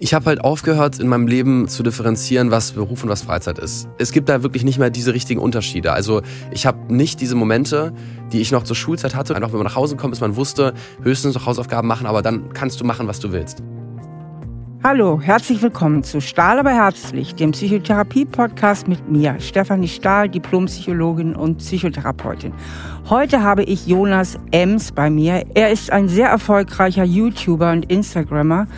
Ich habe halt aufgehört, in meinem Leben zu differenzieren, was Beruf und was Freizeit ist. Es gibt da wirklich nicht mehr diese richtigen Unterschiede. Also ich habe nicht diese Momente, die ich noch zur Schulzeit hatte. Einfach wenn man nach Hause kommt, ist man wusste, höchstens noch Hausaufgaben machen, aber dann kannst du machen, was du willst. Hallo, herzlich willkommen zu Stahl aber herzlich, dem Psychotherapie-Podcast mit mir, Stefanie Stahl, Diplompsychologin und Psychotherapeutin. Heute habe ich Jonas Ems bei mir. Er ist ein sehr erfolgreicher YouTuber und Instagrammer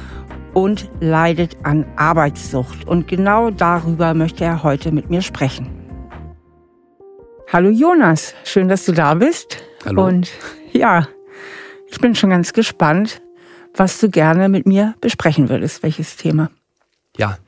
und leidet an Arbeitssucht. Und genau darüber möchte er heute mit mir sprechen. Hallo Jonas, schön, dass du da bist. Hallo. Und ja, ich bin schon ganz gespannt, was du gerne mit mir besprechen würdest. Welches Thema? Ja,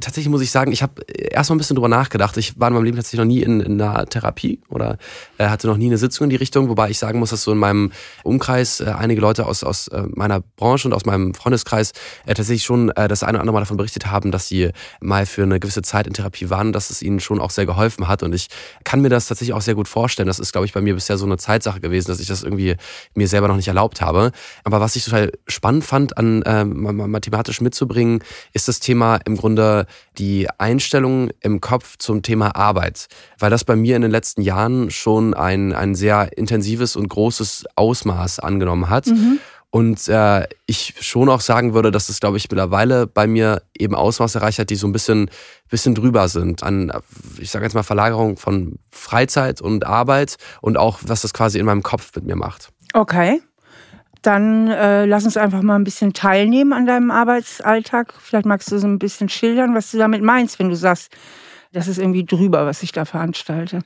tatsächlich muss ich sagen, ich habe erst mal ein bisschen drüber nachgedacht. Ich war in meinem Leben tatsächlich noch nie in, in einer Therapie oder äh, hatte noch nie eine Sitzung in die Richtung, wobei ich sagen muss, dass so in meinem Umkreis äh, einige Leute aus, aus äh, meiner Branche und aus meinem Freundeskreis äh, tatsächlich schon äh, das eine oder andere Mal davon berichtet haben, dass sie mal für eine gewisse Zeit in Therapie waren, dass es ihnen schon auch sehr geholfen hat. Und ich kann mir das tatsächlich auch sehr gut vorstellen. Das ist, glaube ich, bei mir bisher so eine Zeitsache gewesen, dass ich das irgendwie mir selber noch nicht erlaubt habe. Aber was ich total spannend fand, an äh, mathematisch mitzubringen, ist das Thema im Grunde die Einstellung im Kopf zum Thema Arbeit, weil das bei mir in den letzten Jahren schon ein, ein sehr intensives und großes Ausmaß angenommen hat. Mhm. Und äh, ich schon auch sagen würde, dass es, glaube ich, mittlerweile bei mir eben Ausmaße erreicht hat, die so ein bisschen, bisschen drüber sind. An, ich sage jetzt mal, Verlagerung von Freizeit und Arbeit und auch, was das quasi in meinem Kopf mit mir macht. Okay dann äh, lass uns einfach mal ein bisschen teilnehmen an deinem Arbeitsalltag. Vielleicht magst du so ein bisschen schildern, was du damit meinst, wenn du sagst, das ist irgendwie drüber, was ich da veranstalte.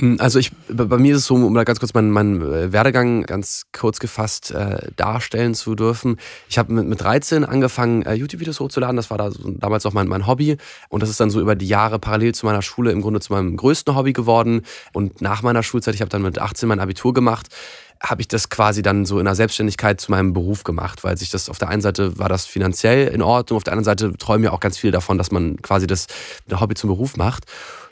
Hm, also ich, bei mir ist es so, um da ganz kurz meinen, meinen äh, Werdegang ganz kurz gefasst äh, darstellen zu dürfen. Ich habe mit, mit 13 angefangen, äh, YouTube-Videos hochzuladen. Das war da so, damals auch mein, mein Hobby. Und das ist dann so über die Jahre parallel zu meiner Schule im Grunde zu meinem größten Hobby geworden. Und nach meiner Schulzeit, ich habe dann mit 18 mein Abitur gemacht, habe ich das quasi dann so in der Selbstständigkeit zu meinem Beruf gemacht, weil sich das auf der einen Seite war das finanziell in Ordnung, auf der anderen Seite träumen ja auch ganz viele davon, dass man quasi das Hobby zum Beruf macht.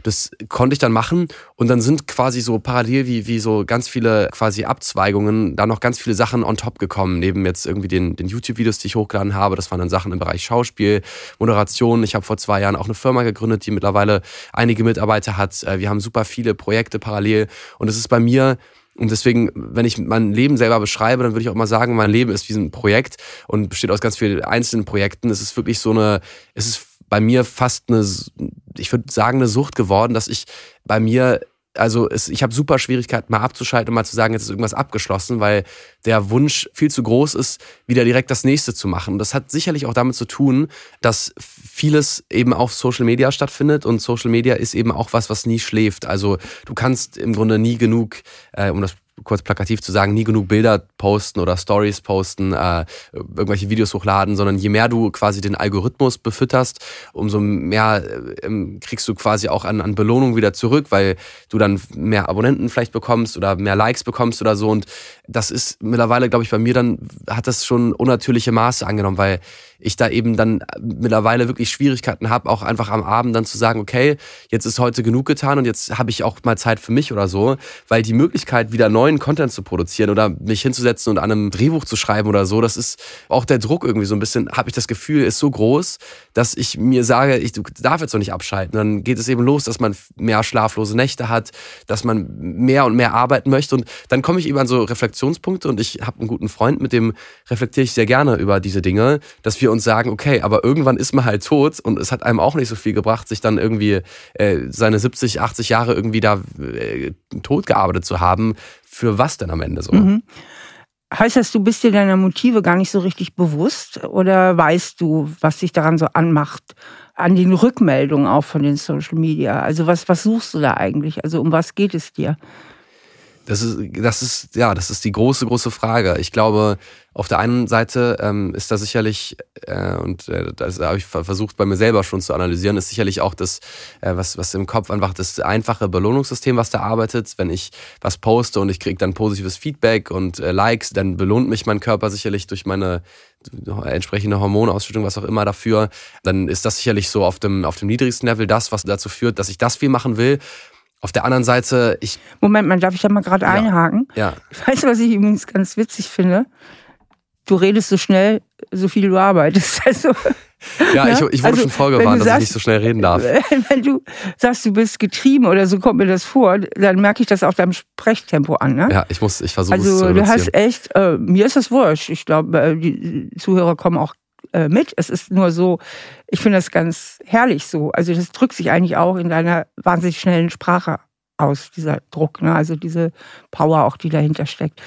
Das konnte ich dann machen und dann sind quasi so parallel wie, wie so ganz viele quasi Abzweigungen da noch ganz viele Sachen on top gekommen. Neben jetzt irgendwie den, den YouTube-Videos, die ich hochgeladen habe, das waren dann Sachen im Bereich Schauspiel, Moderation. Ich habe vor zwei Jahren auch eine Firma gegründet, die mittlerweile einige Mitarbeiter hat. Äh, wir haben super viele Projekte parallel und es ist bei mir und deswegen, wenn ich mein Leben selber beschreibe, dann würde ich auch mal sagen, mein Leben ist wie ein Projekt und besteht aus ganz vielen einzelnen Projekten. Es ist wirklich so eine, es ist bei mir fast eine, ich würde sagen, eine Sucht geworden, dass ich bei mir also es, ich habe super Schwierigkeiten, mal abzuschalten und mal zu sagen, jetzt ist irgendwas abgeschlossen, weil der Wunsch viel zu groß ist, wieder direkt das nächste zu machen. Und das hat sicherlich auch damit zu tun, dass vieles eben auf Social Media stattfindet und Social Media ist eben auch was, was nie schläft. Also du kannst im Grunde nie genug, äh, um das kurz plakativ zu sagen, nie genug Bilder posten oder Stories posten, äh, irgendwelche Videos hochladen, sondern je mehr du quasi den Algorithmus befütterst, umso mehr äh, kriegst du quasi auch an, an Belohnung wieder zurück, weil du dann mehr Abonnenten vielleicht bekommst oder mehr Likes bekommst oder so. Und das ist mittlerweile, glaube ich, bei mir dann hat das schon unnatürliche Maße angenommen, weil ich da eben dann mittlerweile wirklich Schwierigkeiten habe, auch einfach am Abend dann zu sagen, okay, jetzt ist heute genug getan und jetzt habe ich auch mal Zeit für mich oder so, weil die Möglichkeit, wieder neuen Content zu produzieren oder mich hinzusetzen und an einem Drehbuch zu schreiben oder so, das ist auch der Druck irgendwie so ein bisschen, habe ich das Gefühl, ist so groß, dass ich mir sage, ich darf jetzt noch nicht abschalten. Dann geht es eben los, dass man mehr schlaflose Nächte hat, dass man mehr und mehr arbeiten möchte und dann komme ich eben an so Reflexionspunkte und ich habe einen guten Freund, mit dem reflektiere ich sehr gerne über diese Dinge, dass wir uns sagen, okay, aber irgendwann ist man halt tot und es hat einem auch nicht so viel gebracht, sich dann irgendwie äh, seine 70, 80 Jahre irgendwie da äh, tot gearbeitet zu haben. Für was denn am Ende so? Mhm. Heißt das, du bist dir deiner Motive gar nicht so richtig bewusst oder weißt du, was dich daran so anmacht? An den Rückmeldungen auch von den Social Media. Also was, was suchst du da eigentlich? Also um was geht es dir? Das ist, das ist, ja, das ist die große, große Frage. Ich glaube, auf der einen Seite ähm, ist da sicherlich, äh, und äh, das habe ich versucht bei mir selber schon zu analysieren, ist sicherlich auch das, äh, was, was im Kopf einfach das einfache Belohnungssystem, was da arbeitet. Wenn ich was poste und ich kriege dann positives Feedback und äh, Likes, dann belohnt mich mein Körper sicherlich durch meine entsprechende Hormonausschüttung, was auch immer dafür, dann ist das sicherlich so auf dem, auf dem niedrigsten Level das, was dazu führt, dass ich das viel machen will. Auf der anderen Seite, ich. Moment, man darf ich da mal gerade ja, einhaken? Ja. Ich weiß, was ich übrigens ganz witzig finde. du redest so schnell, so viel du arbeitest. Also, ja, ich, ich wurde also, schon vorgewarnt, dass sagst, ich nicht so schnell reden darf. Wenn du sagst, du bist getrieben oder so kommt mir das vor, dann merke ich das auf deinem Sprechtempo an. Ne? Ja, ich muss, ich versuche also, es zu Also du hast echt, äh, mir ist das wurscht. Ich glaube, äh, die Zuhörer kommen auch äh, mit. Es ist nur so, ich finde das ganz herrlich so. Also das drückt sich eigentlich auch in deiner wahnsinnig schnellen Sprache aus, dieser Druck, ne? also diese Power auch, die dahinter steckt.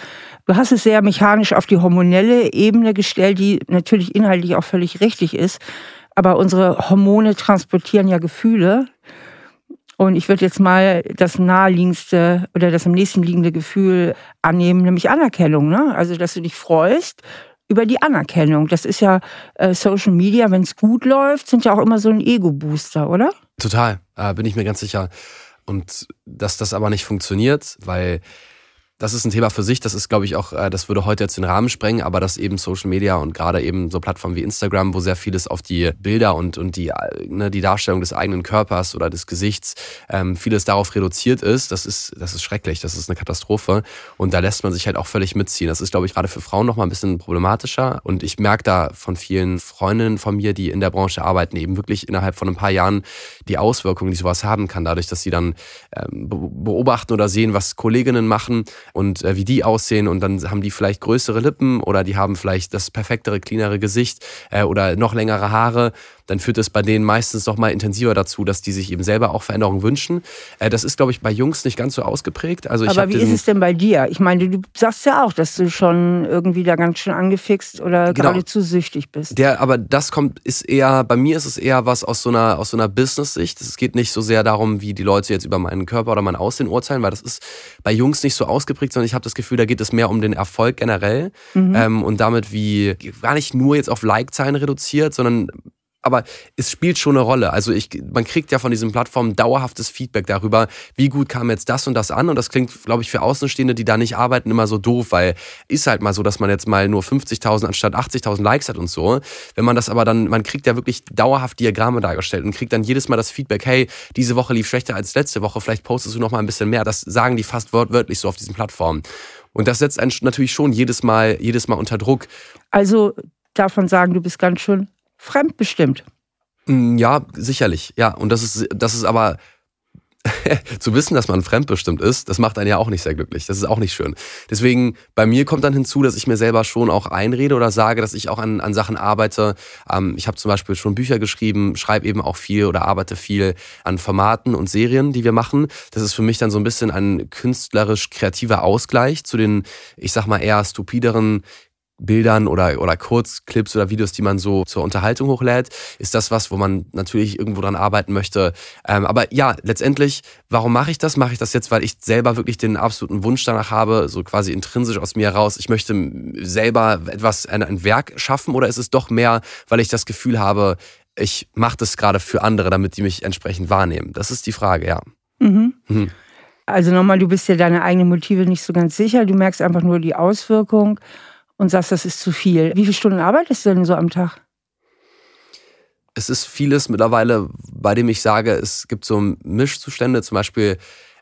Du hast es sehr mechanisch auf die hormonelle Ebene gestellt, die natürlich inhaltlich auch völlig richtig ist. Aber unsere Hormone transportieren ja Gefühle. Und ich würde jetzt mal das naheliegendste oder das am nächsten liegende Gefühl annehmen, nämlich Anerkennung. Ne? Also, dass du dich freust über die Anerkennung. Das ist ja äh, Social Media, wenn es gut läuft, sind ja auch immer so ein Ego-Booster, oder? Total, äh, bin ich mir ganz sicher. Und dass das aber nicht funktioniert, weil das ist ein Thema für sich. Das ist, glaube ich, auch, äh, das würde heute jetzt den Rahmen sprengen, aber dass eben Social Media und gerade eben so Plattformen wie Instagram, wo sehr vieles auf die Bilder und, und die, ne, die Darstellung des eigenen Körpers oder des Gesichts, ähm, vieles darauf reduziert ist, das ist, das ist schrecklich, das ist eine Katastrophe. Und da lässt man sich halt auch völlig mitziehen. Das ist, glaube ich, gerade für Frauen nochmal ein bisschen problematischer. Und ich merke da von vielen Freundinnen von mir, die in der Branche arbeiten, eben wirklich innerhalb von ein paar Jahren die Auswirkungen, die sowas haben kann, dadurch, dass sie dann ähm, beobachten oder sehen, was Kolleginnen machen und äh, wie die aussehen und dann haben die vielleicht größere Lippen oder die haben vielleicht das perfektere, cleanere Gesicht äh, oder noch längere Haare dann führt es bei denen meistens noch mal intensiver dazu, dass die sich eben selber auch Veränderungen wünschen. Äh, das ist, glaube ich, bei Jungs nicht ganz so ausgeprägt. Also Aber wie ist es denn bei dir? Ich meine, du sagst ja auch, dass du schon irgendwie da ganz schön angefixt oder genau. geradezu süchtig bist. Der, aber das kommt, ist eher, bei mir ist es eher was aus so einer, aus so einer Business-Sicht. Es geht nicht so sehr darum, wie die Leute jetzt über meinen Körper oder mein Aussehen urteilen, weil das ist bei Jungs nicht so ausgeprägt, sondern ich habe das Gefühl, da geht es mehr um den Erfolg generell mhm. ähm, und damit wie gar nicht nur jetzt auf Like-Zahlen reduziert, sondern aber es spielt schon eine Rolle. Also ich, man kriegt ja von diesen Plattformen dauerhaftes Feedback darüber, wie gut kam jetzt das und das an. Und das klingt, glaube ich, für Außenstehende, die da nicht arbeiten, immer so doof, weil ist halt mal so, dass man jetzt mal nur 50.000 anstatt 80.000 Likes hat und so. Wenn man das aber dann, man kriegt ja wirklich dauerhaft Diagramme dargestellt und kriegt dann jedes Mal das Feedback, hey, diese Woche lief schlechter als letzte Woche, vielleicht postest du noch mal ein bisschen mehr. Das sagen die fast wortwörtlich so auf diesen Plattformen. Und das setzt einen natürlich schon jedes Mal, jedes Mal unter Druck. Also davon sagen, du bist ganz schön fremdbestimmt. Mm, ja, sicherlich. Ja, und das ist, das ist aber zu wissen, dass man fremdbestimmt ist, das macht einen ja auch nicht sehr glücklich. Das ist auch nicht schön. Deswegen, bei mir kommt dann hinzu, dass ich mir selber schon auch einrede oder sage, dass ich auch an, an Sachen arbeite. Ähm, ich habe zum Beispiel schon Bücher geschrieben, schreibe eben auch viel oder arbeite viel an Formaten und Serien, die wir machen. Das ist für mich dann so ein bisschen ein künstlerisch-kreativer Ausgleich zu den, ich sag mal, eher stupideren Bildern oder, oder Kurzclips oder Videos, die man so zur Unterhaltung hochlädt, ist das was, wo man natürlich irgendwo dran arbeiten möchte. Ähm, aber ja, letztendlich, warum mache ich das? Mache ich das jetzt, weil ich selber wirklich den absoluten Wunsch danach habe, so quasi intrinsisch aus mir heraus, ich möchte selber etwas, ein, ein Werk schaffen oder ist es doch mehr, weil ich das Gefühl habe, ich mache das gerade für andere, damit die mich entsprechend wahrnehmen? Das ist die Frage, ja. Mhm. Mhm. Also nochmal, du bist dir deine eigenen Motive nicht so ganz sicher, du merkst einfach nur die Auswirkung und sagst, das ist zu viel. Wie viele Stunden arbeitest du denn so am Tag? Es ist vieles mittlerweile, bei dem ich sage, es gibt so Mischzustände. Zum Beispiel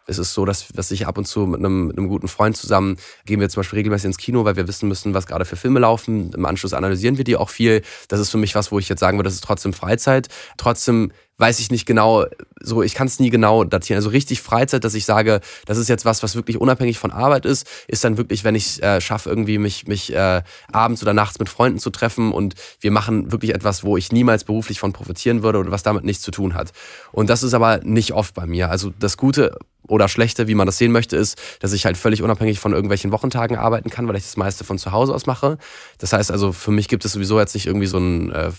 ist es so, dass, dass ich ab und zu mit einem, mit einem guten Freund zusammen gehen wir zum Beispiel regelmäßig ins Kino, weil wir wissen müssen, was gerade für Filme laufen. Im Anschluss analysieren wir die auch viel. Das ist für mich was, wo ich jetzt sagen würde, das ist trotzdem Freizeit. Trotzdem weiß ich nicht genau, so ich kann es nie genau datieren. Also richtig Freizeit, dass ich sage, das ist jetzt was, was wirklich unabhängig von Arbeit ist, ist dann wirklich, wenn ich äh, schaffe, irgendwie mich, mich äh, abends oder nachts mit Freunden zu treffen und wir machen wirklich etwas, wo ich niemals beruflich von profitieren würde oder was damit nichts zu tun hat. Und das ist aber nicht oft bei mir. Also das Gute oder Schlechte, wie man das sehen möchte, ist, dass ich halt völlig unabhängig von irgendwelchen Wochentagen arbeiten kann, weil ich das meiste von zu Hause aus mache. Das heißt also, für mich gibt es sowieso jetzt nicht irgendwie so ein äh,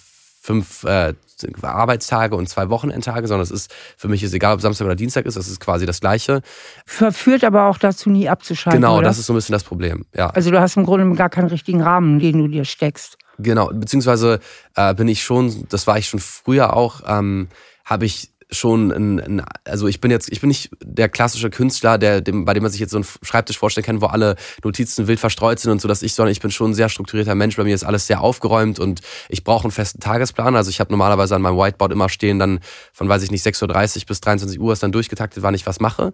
fünf äh, Arbeitstage und zwei Wochenendtage, sondern es ist für mich ist egal, ob Samstag oder Dienstag ist, das ist quasi das Gleiche. Verführt aber auch dazu, nie abzuschalten. Genau, oder? das ist so ein bisschen das Problem. Ja. Also du hast im Grunde gar keinen richtigen Rahmen, den du dir steckst. Genau, beziehungsweise äh, bin ich schon, das war ich schon früher auch, ähm, habe ich schon ein, ein, also ich bin jetzt, ich bin nicht der klassische Künstler, der, dem, bei dem man sich jetzt so einen Schreibtisch vorstellen kann, wo alle Notizen wild verstreut sind und so, dass ich, sondern ich bin schon ein sehr strukturierter Mensch. Bei mir ist alles sehr aufgeräumt und ich brauche einen festen Tagesplan. Also ich habe normalerweise an meinem Whiteboard immer stehen, dann von, weiß ich nicht, 6.30 Uhr bis 23 Uhr ist dann durchgetaktet, wann ich was mache.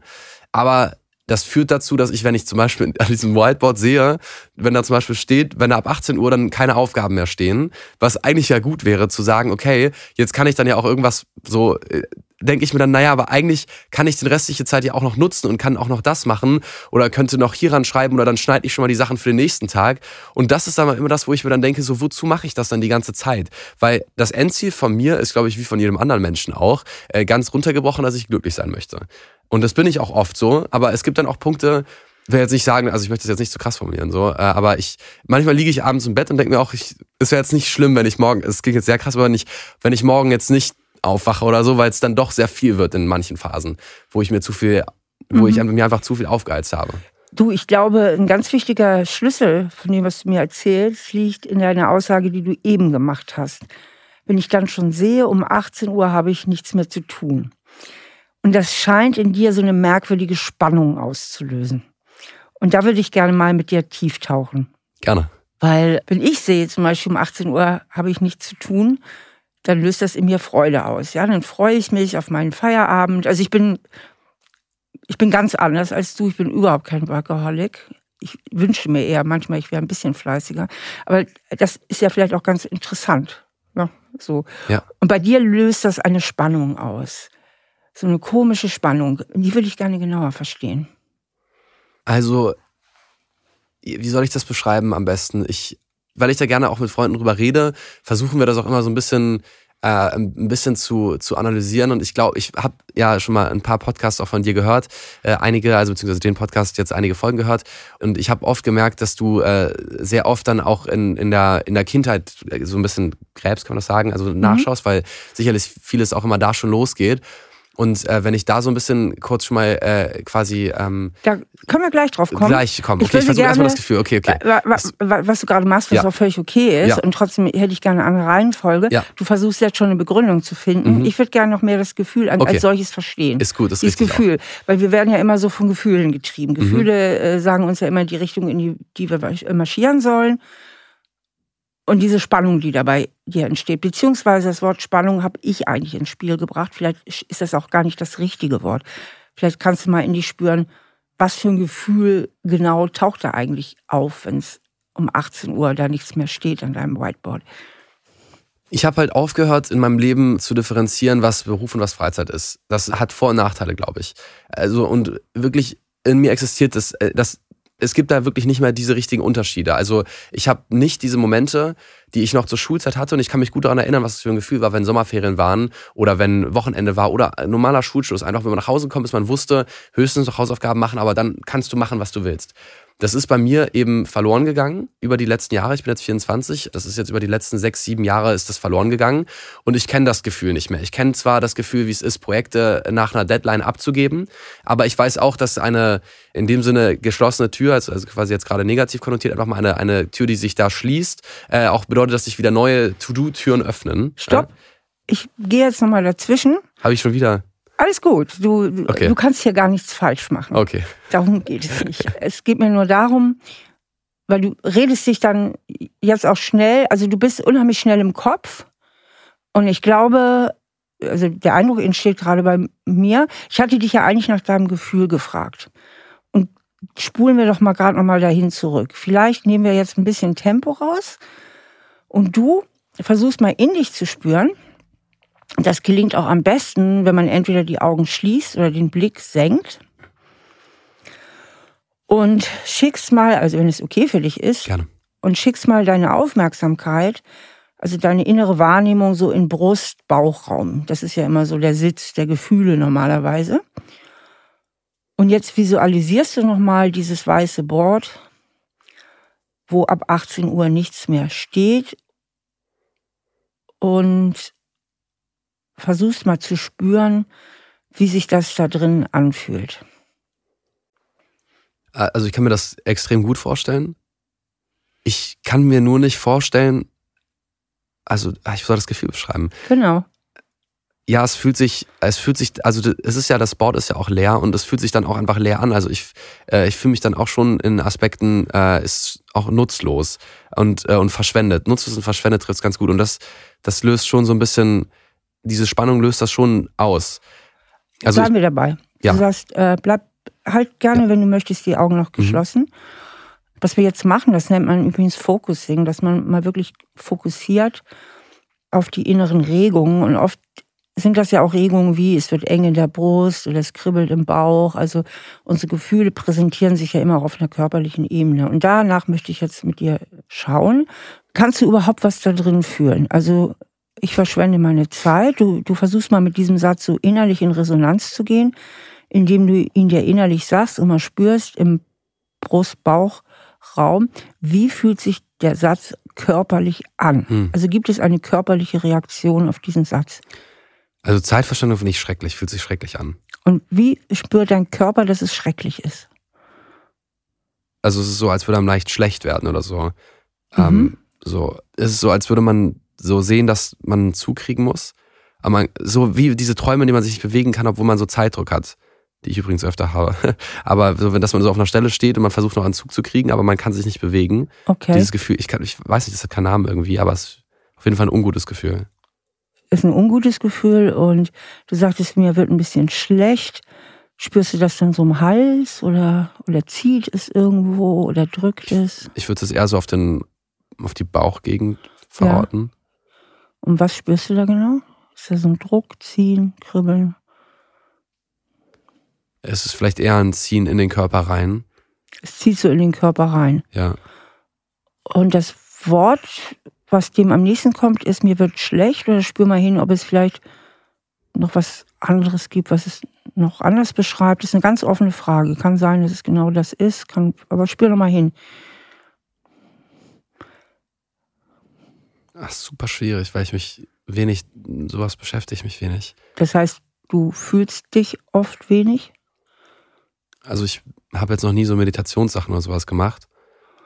Aber das führt dazu, dass ich, wenn ich zum Beispiel an diesem Whiteboard sehe, wenn da zum Beispiel steht, wenn da ab 18 Uhr dann keine Aufgaben mehr stehen, was eigentlich ja gut wäre, zu sagen, okay, jetzt kann ich dann ja auch irgendwas so äh, denke ich mir dann, naja, aber eigentlich kann ich den restliche Zeit ja auch noch nutzen und kann auch noch das machen oder könnte noch hieran schreiben oder dann schneide ich schon mal die Sachen für den nächsten Tag. Und das ist dann immer das, wo ich mir dann denke, so wozu mache ich das dann die ganze Zeit? Weil das Endziel von mir ist, glaube ich, wie von jedem anderen Menschen auch, äh, ganz runtergebrochen, dass ich glücklich sein möchte. Und das bin ich auch oft so, aber es gibt dann auch Punkte, will jetzt nicht sagen, also ich möchte das jetzt nicht zu krass formulieren, so, äh, aber ich, manchmal liege ich abends im Bett und denke mir auch, ich, es wäre jetzt nicht schlimm, wenn ich morgen, es klingt jetzt sehr krass, aber nicht, wenn ich morgen jetzt nicht aufwache oder so, weil es dann doch sehr viel wird in manchen Phasen, wo ich mir zu viel, wo mhm. ich mir einfach zu viel aufgeheizt habe. Du, ich glaube, ein ganz wichtiger Schlüssel von dem, was du mir erzählst, liegt in deiner Aussage, die du eben gemacht hast. Wenn ich dann schon sehe, um 18 Uhr habe ich nichts mehr zu tun. Und das scheint in dir so eine merkwürdige Spannung auszulösen. Und da würde ich gerne mal mit dir tief tauchen. Gerne. Weil, wenn ich sehe, zum Beispiel um 18 Uhr habe ich nichts zu tun, dann löst das in mir Freude aus. Ja, dann freue ich mich auf meinen Feierabend. Also ich bin, ich bin ganz anders als du. Ich bin überhaupt kein Workaholic. Ich wünsche mir eher manchmal, ich wäre ein bisschen fleißiger. Aber das ist ja vielleicht auch ganz interessant. Ja, ne, so. Ja. Und bei dir löst das eine Spannung aus. So eine komische Spannung. Die würde ich gerne genauer verstehen. Also, wie soll ich das beschreiben am besten? Ich weil ich da gerne auch mit Freunden drüber rede, versuchen wir das auch immer so ein bisschen äh, ein bisschen zu, zu analysieren. Und ich glaube, ich habe ja schon mal ein paar Podcasts auch von dir gehört, äh, einige, also beziehungsweise den Podcast jetzt einige Folgen gehört. Und ich habe oft gemerkt, dass du äh, sehr oft dann auch in, in, der, in der Kindheit so ein bisschen gräbst, kann man das sagen, also mhm. nachschaust, weil sicherlich vieles auch immer da schon losgeht. Und äh, wenn ich da so ein bisschen kurz schon mal äh, quasi. Ähm, da können wir gleich drauf kommen. Gleich kommen. Okay, ich, ich versuche erstmal das Gefühl. Okay, okay. Was, was du gerade machst, was ja. auch völlig okay ist. Ja. Und trotzdem hätte ich gerne eine Reihenfolge. Ja. Du versuchst jetzt schon eine Begründung zu finden. Mhm. Ich würde gerne noch mehr das Gefühl an, okay. als solches verstehen. Ist gut, das ist Dieses Gefühl. Auch. Weil wir werden ja immer so von Gefühlen getrieben. Gefühle mhm. äh, sagen uns ja immer die Richtung, in die, die wir marschieren sollen und diese Spannung, die dabei hier entsteht. Beziehungsweise das Wort Spannung habe ich eigentlich ins Spiel gebracht. Vielleicht ist das auch gar nicht das richtige Wort. Vielleicht kannst du mal in dich spüren, was für ein Gefühl genau taucht da eigentlich auf, wenn es um 18 Uhr da nichts mehr steht an deinem Whiteboard. Ich habe halt aufgehört, in meinem Leben zu differenzieren, was Beruf und was Freizeit ist. Das hat Vor- und Nachteile, glaube ich. Also, und wirklich in mir existiert das, äh, das es gibt da wirklich nicht mehr diese richtigen Unterschiede. Also ich habe nicht diese Momente, die ich noch zur Schulzeit hatte und ich kann mich gut daran erinnern, was es für ein Gefühl war, wenn Sommerferien waren oder wenn Wochenende war oder normaler Schulschluss. Einfach, wenn man nach Hause kommt, bis man wusste, höchstens noch Hausaufgaben machen, aber dann kannst du machen, was du willst. Das ist bei mir eben verloren gegangen über die letzten Jahre. Ich bin jetzt 24. Das ist jetzt über die letzten sechs, sieben Jahre ist das verloren gegangen. Und ich kenne das Gefühl nicht mehr. Ich kenne zwar das Gefühl, wie es ist, Projekte nach einer Deadline abzugeben, aber ich weiß auch, dass eine in dem Sinne geschlossene Tür, also, also quasi jetzt gerade negativ konnotiert, einfach mal eine, eine Tür, die sich da schließt, äh, auch bedeutet, dass sich wieder neue To-Do-Türen öffnen. Stopp. Ich gehe jetzt nochmal dazwischen. Habe ich schon wieder. Alles gut. Du, okay. du kannst hier gar nichts falsch machen. Okay. Darum geht es nicht. es geht mir nur darum, weil du redest dich dann jetzt auch schnell, also du bist unheimlich schnell im Kopf. Und ich glaube, also der Eindruck entsteht gerade bei mir, ich hatte dich ja eigentlich nach deinem Gefühl gefragt. Und spulen wir doch mal gerade noch mal dahin zurück. Vielleicht nehmen wir jetzt ein bisschen Tempo raus und du versuchst mal in dich zu spüren das gelingt auch am besten, wenn man entweder die Augen schließt oder den Blick senkt. Und schickst mal, also wenn es okay für dich ist, Gerne. und schickst mal deine Aufmerksamkeit, also deine innere Wahrnehmung so in Brust, Bauchraum. Das ist ja immer so der Sitz der Gefühle normalerweise. Und jetzt visualisierst du nochmal dieses weiße Board, wo ab 18 Uhr nichts mehr steht. Und versuchst mal zu spüren, wie sich das da drin anfühlt. Also ich kann mir das extrem gut vorstellen. Ich kann mir nur nicht vorstellen, also ah, ich soll das Gefühl beschreiben. Genau. Ja, es fühlt sich, es fühlt sich, also es ist ja, das Board ist ja auch leer und es fühlt sich dann auch einfach leer an. Also ich, äh, ich fühle mich dann auch schon in Aspekten, äh, ist auch nutzlos und, äh, und verschwendet. Nutzlos und verschwendet trifft es ganz gut. Und das, das löst schon so ein bisschen diese Spannung löst das schon aus. Also Bleiben wir dabei. Ja. Du sagst, äh, bleib halt gerne, ja. wenn du möchtest, die Augen noch mhm. geschlossen. Mhm. Was wir jetzt machen, das nennt man übrigens Focusing, dass man mal wirklich fokussiert auf die inneren Regungen. Und oft sind das ja auch Regungen wie, es wird eng in der Brust oder es kribbelt im Bauch. Also unsere Gefühle präsentieren sich ja immer auch auf einer körperlichen Ebene. Und danach möchte ich jetzt mit dir schauen. Kannst du überhaupt was da drin fühlen? Also ich verschwende meine Zeit. Du, du versuchst mal mit diesem Satz so innerlich in Resonanz zu gehen, indem du ihn dir innerlich sagst und mal spürst im Brust-Bauch-Raum, wie fühlt sich der Satz körperlich an? Hm. Also gibt es eine körperliche Reaktion auf diesen Satz? Also Zeitverschwendung finde ich schrecklich, fühlt sich schrecklich an. Und wie spürt dein Körper, dass es schrecklich ist? Also es ist so, als würde einem leicht schlecht werden oder so. Mhm. Ähm, so, es ist so, als würde man so sehen, dass man zukriegen muss. Aber man, so wie diese Träume, in denen man sich nicht bewegen kann, obwohl man so Zeitdruck hat, die ich übrigens öfter habe. Aber so, wenn dass man so auf einer Stelle steht und man versucht noch einen Zug zu kriegen, aber man kann sich nicht bewegen. Okay. Dieses Gefühl, ich, kann, ich weiß nicht, das hat keinen Namen irgendwie, aber es ist auf jeden Fall ein ungutes Gefühl. Ist ein ungutes Gefühl und du sagtest, mir wird ein bisschen schlecht. Spürst du das dann so im Hals oder, oder zieht es irgendwo oder drückt es? Ich würde es eher so auf, den, auf die Bauchgegend verorten. Ja. Und was spürst du da genau? Ist da so ein Druck, Ziehen, Kribbeln? Es ist vielleicht eher ein Ziehen in den Körper rein. Es zieht so in den Körper rein. Ja. Und das Wort, was dem am nächsten kommt, ist, mir wird schlecht oder spür mal hin, ob es vielleicht noch was anderes gibt, was es noch anders beschreibt. Das ist eine ganz offene Frage. Kann sein, dass es genau das ist, kann, aber spür noch mal hin. Ach, super schwierig, weil ich mich wenig, sowas beschäftigt mich wenig. Das heißt, du fühlst dich oft wenig? Also ich habe jetzt noch nie so Meditationssachen oder sowas gemacht.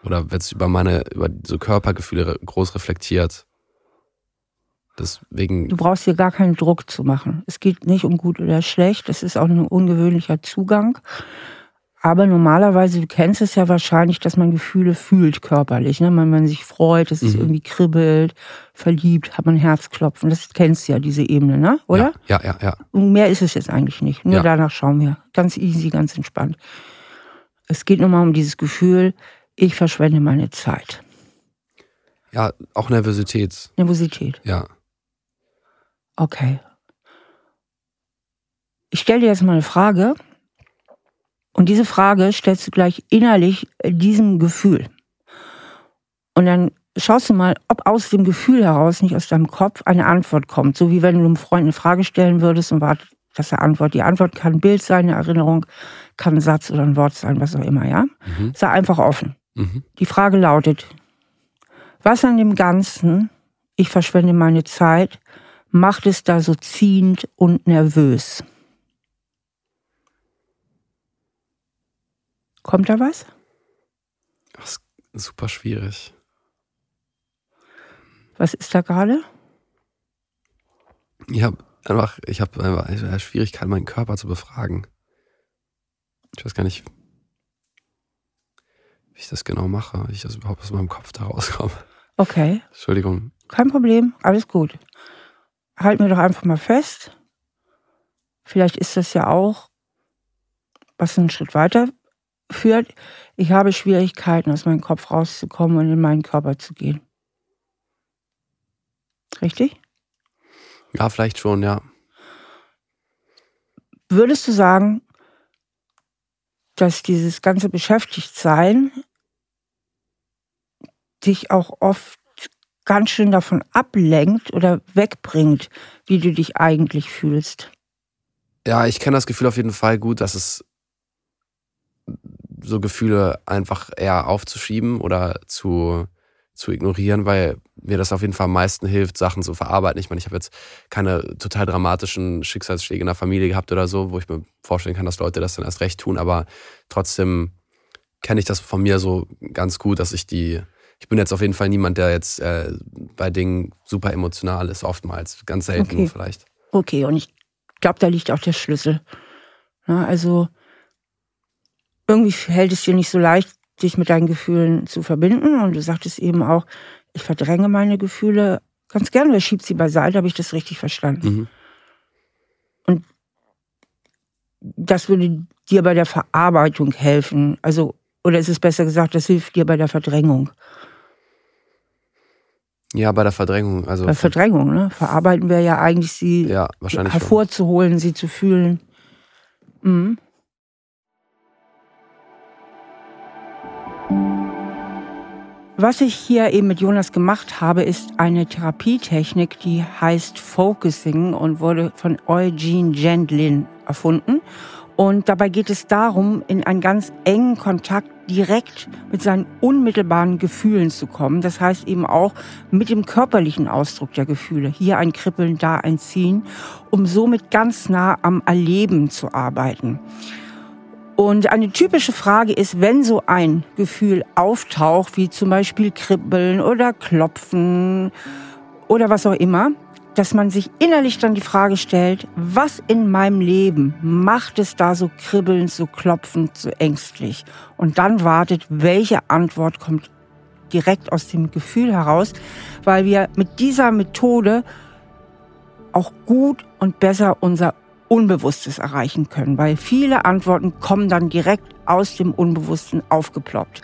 Oder jetzt über meine, über so Körpergefühle groß reflektiert. Deswegen. Du brauchst hier gar keinen Druck zu machen. Es geht nicht um gut oder schlecht. Das ist auch ein ungewöhnlicher Zugang. Aber normalerweise, du kennst es ja wahrscheinlich, dass man Gefühle fühlt körperlich. Ne? Wenn man sich freut, dass mhm. es irgendwie kribbelt, verliebt, hat man Herzklopfen. Das kennst du ja, diese Ebene, ne? oder? Ja, ja, ja. ja. Und mehr ist es jetzt eigentlich nicht. Nur ja. danach schauen wir. Ganz easy, ganz entspannt. Es geht nochmal um dieses Gefühl, ich verschwende meine Zeit. Ja, auch Nervosität. Nervosität. Ja. Okay. Ich stelle dir jetzt mal eine Frage. Und diese Frage stellst du gleich innerlich diesem Gefühl. Und dann schaust du mal, ob aus dem Gefühl heraus, nicht aus deinem Kopf, eine Antwort kommt. So wie wenn du einem Freund eine Frage stellen würdest und wartet, dass er antwortet. Die Antwort kann ein Bild sein, eine Erinnerung, kann ein Satz oder ein Wort sein, was auch immer, ja? Mhm. Sei einfach offen. Mhm. Die Frage lautet, was an dem Ganzen, ich verschwende meine Zeit, macht es da so ziehend und nervös? Kommt da was? Das ist super schwierig. Was ist da gerade? Ich habe einfach, ich habe einfach Schwierigkeiten, meinen Körper zu befragen. Ich weiß gar nicht, wie ich das genau mache, wie ich das überhaupt aus meinem Kopf da rauskomme. Okay. Entschuldigung. Kein Problem, alles gut. Halt mir doch einfach mal fest. Vielleicht ist das ja auch, was einen Schritt weiter führt, ich habe Schwierigkeiten, aus meinem Kopf rauszukommen und in meinen Körper zu gehen. Richtig? Ja, vielleicht schon, ja. Würdest du sagen, dass dieses ganze Beschäftigtsein dich auch oft ganz schön davon ablenkt oder wegbringt, wie du dich eigentlich fühlst? Ja, ich kenne das Gefühl auf jeden Fall gut, dass es so Gefühle einfach eher aufzuschieben oder zu, zu ignorieren, weil mir das auf jeden Fall am meisten hilft, Sachen zu verarbeiten. Ich meine, ich habe jetzt keine total dramatischen Schicksalsschläge in der Familie gehabt oder so, wo ich mir vorstellen kann, dass Leute das dann erst recht tun, aber trotzdem kenne ich das von mir so ganz gut, dass ich die, ich bin jetzt auf jeden Fall niemand, der jetzt äh, bei Dingen super emotional ist, oftmals, ganz selten okay. vielleicht. Okay, und ich glaube, da liegt auch der Schlüssel. Ja, also irgendwie fällt es dir nicht so leicht, dich mit deinen Gefühlen zu verbinden. Und du sagtest eben auch, ich verdränge meine Gefühle ganz gerne oder schieb sie beiseite, habe ich das richtig verstanden. Mhm. Und das würde dir bei der Verarbeitung helfen. Also, oder ist es besser gesagt, das hilft dir bei der Verdrängung? Ja, bei der Verdrängung. Also bei Verdrängung, ne? Verarbeiten wir ja eigentlich, sie ja, wahrscheinlich hervorzuholen, schon. sie zu fühlen. Mhm. Was ich hier eben mit Jonas gemacht habe, ist eine Therapietechnik, die heißt Focusing und wurde von Eugene Gendlin erfunden. Und dabei geht es darum, in einen ganz engen Kontakt direkt mit seinen unmittelbaren Gefühlen zu kommen. Das heißt eben auch mit dem körperlichen Ausdruck der Gefühle. Hier ein Kribbeln, da ein Ziehen, um somit ganz nah am Erleben zu arbeiten. Und eine typische Frage ist, wenn so ein Gefühl auftaucht, wie zum Beispiel Kribbeln oder Klopfen oder was auch immer, dass man sich innerlich dann die Frage stellt, was in meinem Leben macht es da so kribbelnd, so klopfend, so ängstlich? Und dann wartet, welche Antwort kommt direkt aus dem Gefühl heraus, weil wir mit dieser Methode auch gut und besser unser Unbewusstes erreichen können, weil viele Antworten kommen dann direkt aus dem Unbewussten aufgeploppt.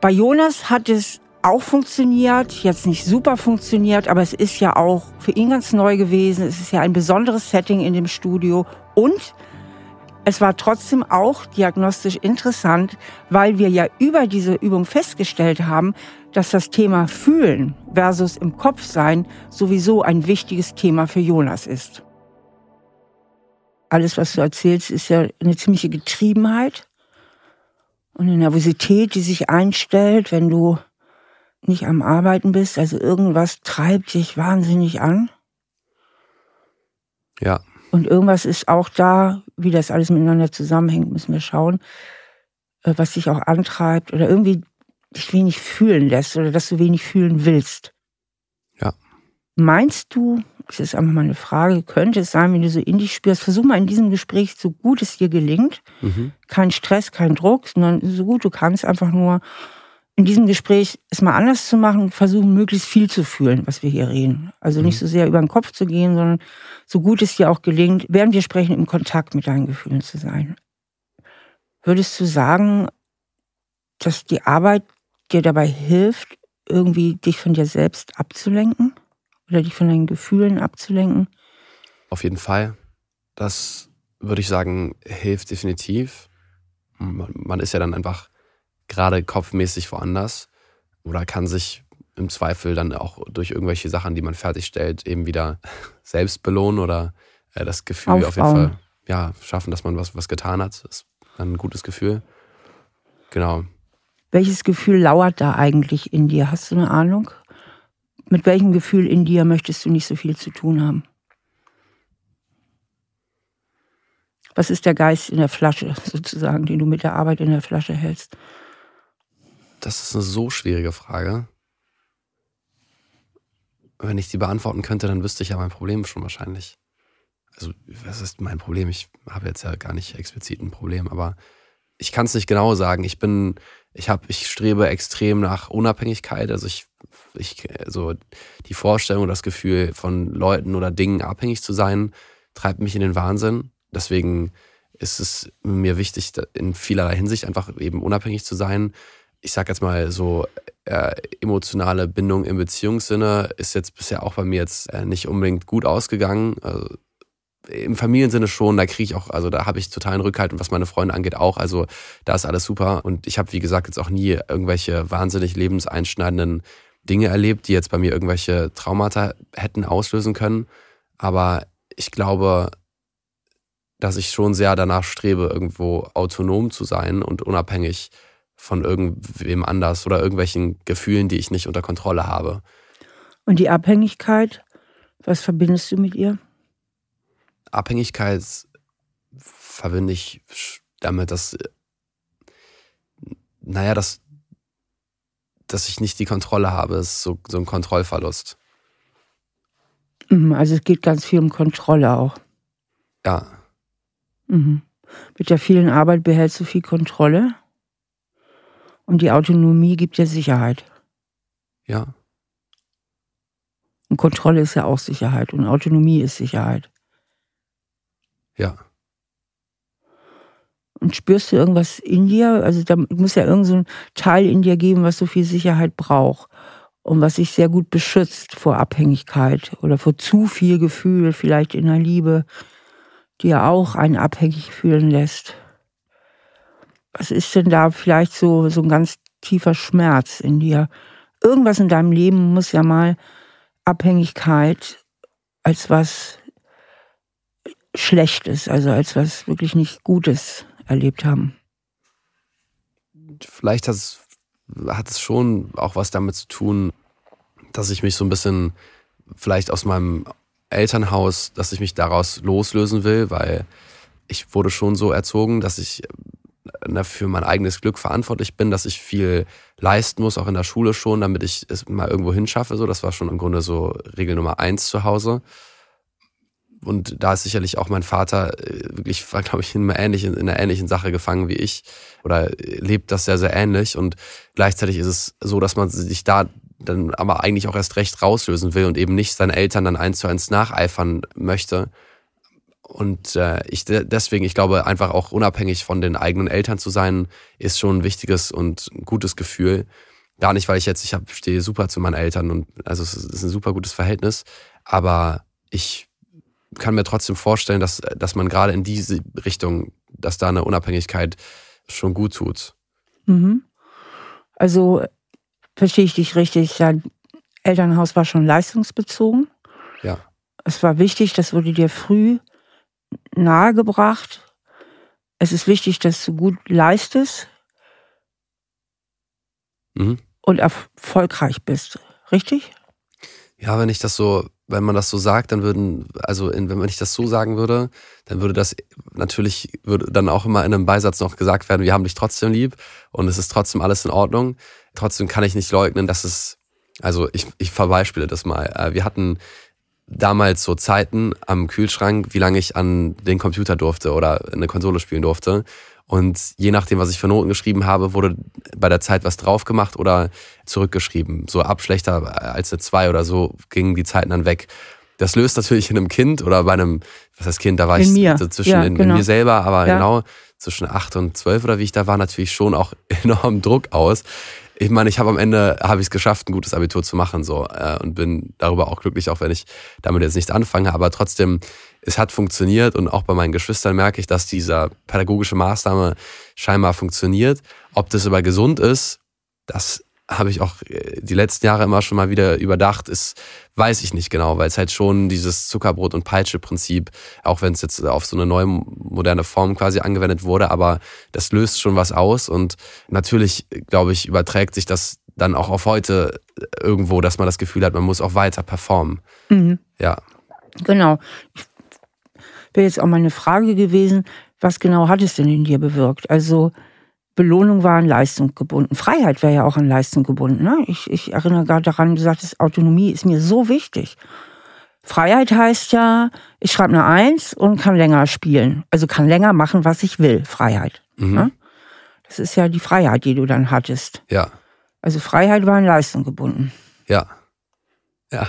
Bei Jonas hat es auch funktioniert, jetzt nicht super funktioniert, aber es ist ja auch für ihn ganz neu gewesen. Es ist ja ein besonderes Setting in dem Studio und es war trotzdem auch diagnostisch interessant, weil wir ja über diese Übung festgestellt haben, dass das Thema Fühlen versus im Kopf sein sowieso ein wichtiges Thema für Jonas ist alles, was du erzählst, ist ja eine ziemliche Getriebenheit und eine Nervosität, die sich einstellt, wenn du nicht am Arbeiten bist. Also irgendwas treibt dich wahnsinnig an. Ja. Und irgendwas ist auch da, wie das alles miteinander zusammenhängt, müssen wir schauen, äh, was dich auch antreibt oder irgendwie dich wenig fühlen lässt oder dass du wenig fühlen willst. Ja. Meinst du, das ist einfach mal eine Frage, könnte es sein, wenn du so in dich spürst, versuch mal in diesem Gespräch, so gut es dir gelingt, mhm. kein Stress, kein Druck, sondern so gut du kannst, einfach nur in diesem Gespräch es mal anders zu machen, versuchen möglichst viel zu fühlen, was wir hier reden. Also mhm. nicht so sehr über den Kopf zu gehen, sondern so gut es dir auch gelingt, während wir sprechen, im Kontakt mit deinen Gefühlen zu sein. Würdest du sagen, dass die Arbeit dir dabei hilft, irgendwie dich von dir selbst abzulenken? Oder dich von deinen Gefühlen abzulenken? Auf jeden Fall. Das würde ich sagen, hilft definitiv. Man ist ja dann einfach gerade kopfmäßig woanders oder kann sich im Zweifel dann auch durch irgendwelche Sachen, die man fertigstellt, eben wieder selbst belohnen oder äh, das Gefühl Aufbauen. auf jeden Fall ja, schaffen, dass man was, was getan hat. Das ist dann ein gutes Gefühl. Genau. Welches Gefühl lauert da eigentlich in dir? Hast du eine Ahnung? Mit welchem Gefühl in dir möchtest du nicht so viel zu tun haben? Was ist der Geist in der Flasche, sozusagen, den du mit der Arbeit in der Flasche hältst? Das ist eine so schwierige Frage. Wenn ich die beantworten könnte, dann wüsste ich ja mein Problem schon wahrscheinlich. Also, was ist mein Problem? Ich habe jetzt ja gar nicht explizit ein Problem, aber ich kann es nicht genau sagen. Ich bin, ich habe, ich strebe extrem nach Unabhängigkeit. Also ich ich, also die Vorstellung, das Gefühl von Leuten oder Dingen abhängig zu sein, treibt mich in den Wahnsinn. Deswegen ist es mir wichtig, in vielerlei Hinsicht einfach eben unabhängig zu sein. Ich sag jetzt mal so, äh, emotionale Bindung im Beziehungssinne ist jetzt bisher auch bei mir jetzt äh, nicht unbedingt gut ausgegangen. Also, im Familiensinne schon, da kriege ich auch, also da habe ich totalen Rückhalt und was meine Freunde angeht auch. Also da ist alles super. Und ich habe, wie gesagt, jetzt auch nie irgendwelche wahnsinnig lebenseinschneidenden Dinge erlebt, die jetzt bei mir irgendwelche Traumata hätten auslösen können. Aber ich glaube, dass ich schon sehr danach strebe, irgendwo autonom zu sein und unabhängig von irgendwem anders oder irgendwelchen Gefühlen, die ich nicht unter Kontrolle habe. Und die Abhängigkeit, was verbindest du mit ihr? Abhängigkeit verbinde ich damit, dass, naja, dass dass ich nicht die Kontrolle habe. Es ist so, so ein Kontrollverlust. Mhm, also es geht ganz viel um Kontrolle auch. Ja. Mhm. Mit der vielen Arbeit behältst du viel Kontrolle. Und die Autonomie gibt dir Sicherheit. Ja. Und Kontrolle ist ja auch Sicherheit. Und Autonomie ist Sicherheit. Ja. Und spürst du irgendwas in dir? Also da muss ja irgendein so Teil in dir geben, was so viel Sicherheit braucht und was sich sehr gut beschützt vor Abhängigkeit oder vor zu viel Gefühl, vielleicht in der Liebe, die ja auch einen abhängig fühlen lässt. Was ist denn da vielleicht so, so ein ganz tiefer Schmerz in dir? Irgendwas in deinem Leben muss ja mal Abhängigkeit als was Schlechtes, also als was wirklich nicht Gutes erlebt haben. Vielleicht hat es, hat es schon auch was damit zu tun, dass ich mich so ein bisschen vielleicht aus meinem Elternhaus, dass ich mich daraus loslösen will, weil ich wurde schon so erzogen, dass ich äh, für mein eigenes Glück verantwortlich bin, dass ich viel leisten muss, auch in der Schule schon, damit ich es mal irgendwo hinschaffe. So, das war schon im Grunde so Regel Nummer eins zu Hause und da ist sicherlich auch mein Vater äh, wirklich, war, glaube ich, in einer, ähnlichen, in einer ähnlichen Sache gefangen wie ich oder lebt das sehr, sehr ähnlich. Und gleichzeitig ist es so, dass man sich da dann aber eigentlich auch erst recht rauslösen will und eben nicht seinen Eltern dann eins zu eins nacheifern möchte. Und äh, ich deswegen, ich glaube, einfach auch unabhängig von den eigenen Eltern zu sein, ist schon ein wichtiges und gutes Gefühl. Gar nicht, weil ich jetzt, ich hab, stehe super zu meinen Eltern und also es ist ein super gutes Verhältnis, aber ich kann mir trotzdem vorstellen, dass, dass man gerade in diese Richtung, dass da eine Unabhängigkeit schon gut tut. Mhm. Also verstehe ich dich richtig, dein Elternhaus war schon leistungsbezogen. Ja. Es war wichtig, das wurde dir früh nahegebracht. Es ist wichtig, dass du gut leistest mhm. und erfolgreich bist. Richtig? Ja, wenn ich das so wenn man das so sagt, dann würden, also in, wenn man nicht das so sagen würde, dann würde das natürlich, würde dann auch immer in einem Beisatz noch gesagt werden, wir haben dich trotzdem lieb und es ist trotzdem alles in Ordnung. Trotzdem kann ich nicht leugnen, dass es, also ich, ich verbeispiele das mal. Äh, wir hatten damals so Zeiten am Kühlschrank, wie lange ich an den Computer durfte oder eine Konsole spielen durfte. Und je nachdem, was ich für Noten geschrieben habe, wurde bei der Zeit was drauf gemacht oder zurückgeschrieben. So ab schlechter als eine 2 oder so gingen die Zeiten dann weg. Das löst natürlich in einem Kind oder bei einem, was heißt Kind, da war in ich mir. So zwischen ja, in, genau. in, mir selber, aber ja. genau zwischen 8 und 12 oder wie ich da war, natürlich schon auch enorm Druck aus. Ich meine, ich habe am Ende habe ich es geschafft, ein gutes Abitur zu machen so äh, und bin darüber auch glücklich, auch wenn ich damit jetzt nicht anfange. Aber trotzdem es hat funktioniert und auch bei meinen Geschwistern merke ich, dass diese pädagogische Maßnahme scheinbar funktioniert. Ob das aber gesund ist, das habe ich auch äh, die letzten Jahre immer schon mal wieder überdacht, ist, weiß ich nicht genau, weil es halt schon dieses Zuckerbrot- und Peitsche-Prinzip, auch wenn es jetzt auf so eine neue moderne Form quasi angewendet wurde, aber das löst schon was aus und natürlich, glaube ich, überträgt sich das dann auch auf heute irgendwo, dass man das Gefühl hat, man muss auch weiter performen. Mhm. Ja. Genau. Wäre jetzt auch mal eine Frage gewesen, was genau hat es denn in dir bewirkt? Also Belohnung war an Leistung gebunden. Freiheit wäre ja auch an Leistung gebunden. Ne? Ich, ich erinnere gerade daran, du sagtest, Autonomie ist mir so wichtig. Freiheit heißt ja, ich schreibe eine Eins und kann länger spielen. Also kann länger machen, was ich will. Freiheit. Mhm. Ne? Das ist ja die Freiheit, die du dann hattest. Ja. Also Freiheit war an Leistung gebunden. Ja. Ja.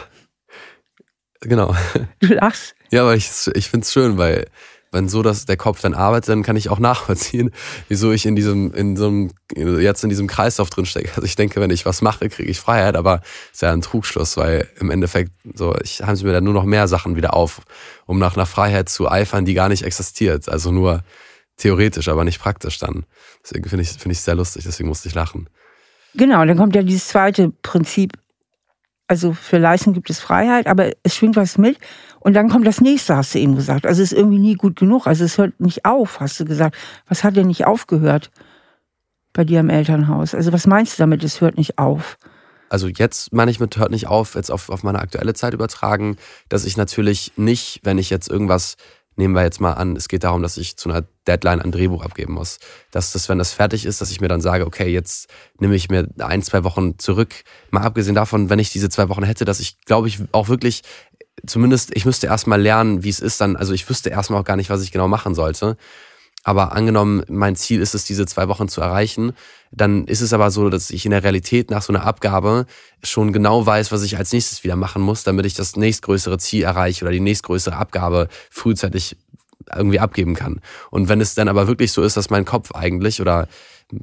Genau. Du lachst. Ja, aber ich, ich finde es schön, weil wenn so dass der Kopf dann arbeitet, dann kann ich auch nachvollziehen, wieso ich in diesem, in so einem, jetzt in diesem Kreislauf drin stecke. Also ich denke, wenn ich was mache, kriege ich Freiheit, aber ist ja ein Trugschluss, weil im Endeffekt so, ich haben sie mir dann nur noch mehr Sachen wieder auf, um nach einer Freiheit zu eifern, die gar nicht existiert. Also nur theoretisch, aber nicht praktisch dann. Deswegen finde ich es find sehr lustig, deswegen musste ich lachen. Genau, dann kommt ja dieses zweite Prinzip. Also für Leistung gibt es Freiheit, aber es schwingt was mit. Und dann kommt das nächste, hast du eben gesagt. Also es ist irgendwie nie gut genug. Also es hört nicht auf, hast du gesagt. Was hat denn nicht aufgehört bei dir im Elternhaus? Also was meinst du damit, es hört nicht auf? Also jetzt meine ich mit hört nicht auf, jetzt auf, auf meine aktuelle Zeit übertragen, dass ich natürlich nicht, wenn ich jetzt irgendwas nehmen wir jetzt mal an, es geht darum, dass ich zu einer Deadline ein Drehbuch abgeben muss. Dass das, wenn das fertig ist, dass ich mir dann sage, okay, jetzt nehme ich mir ein, zwei Wochen zurück. Mal abgesehen davon, wenn ich diese zwei Wochen hätte, dass ich, glaube ich, auch wirklich, zumindest, ich müsste erstmal lernen, wie es ist dann, also ich wüsste erstmal auch gar nicht, was ich genau machen sollte. Aber angenommen, mein Ziel ist es, diese zwei Wochen zu erreichen, dann ist es aber so, dass ich in der Realität nach so einer Abgabe schon genau weiß, was ich als nächstes wieder machen muss, damit ich das nächstgrößere Ziel erreiche oder die nächstgrößere Abgabe frühzeitig irgendwie abgeben kann. Und wenn es dann aber wirklich so ist, dass mein Kopf eigentlich oder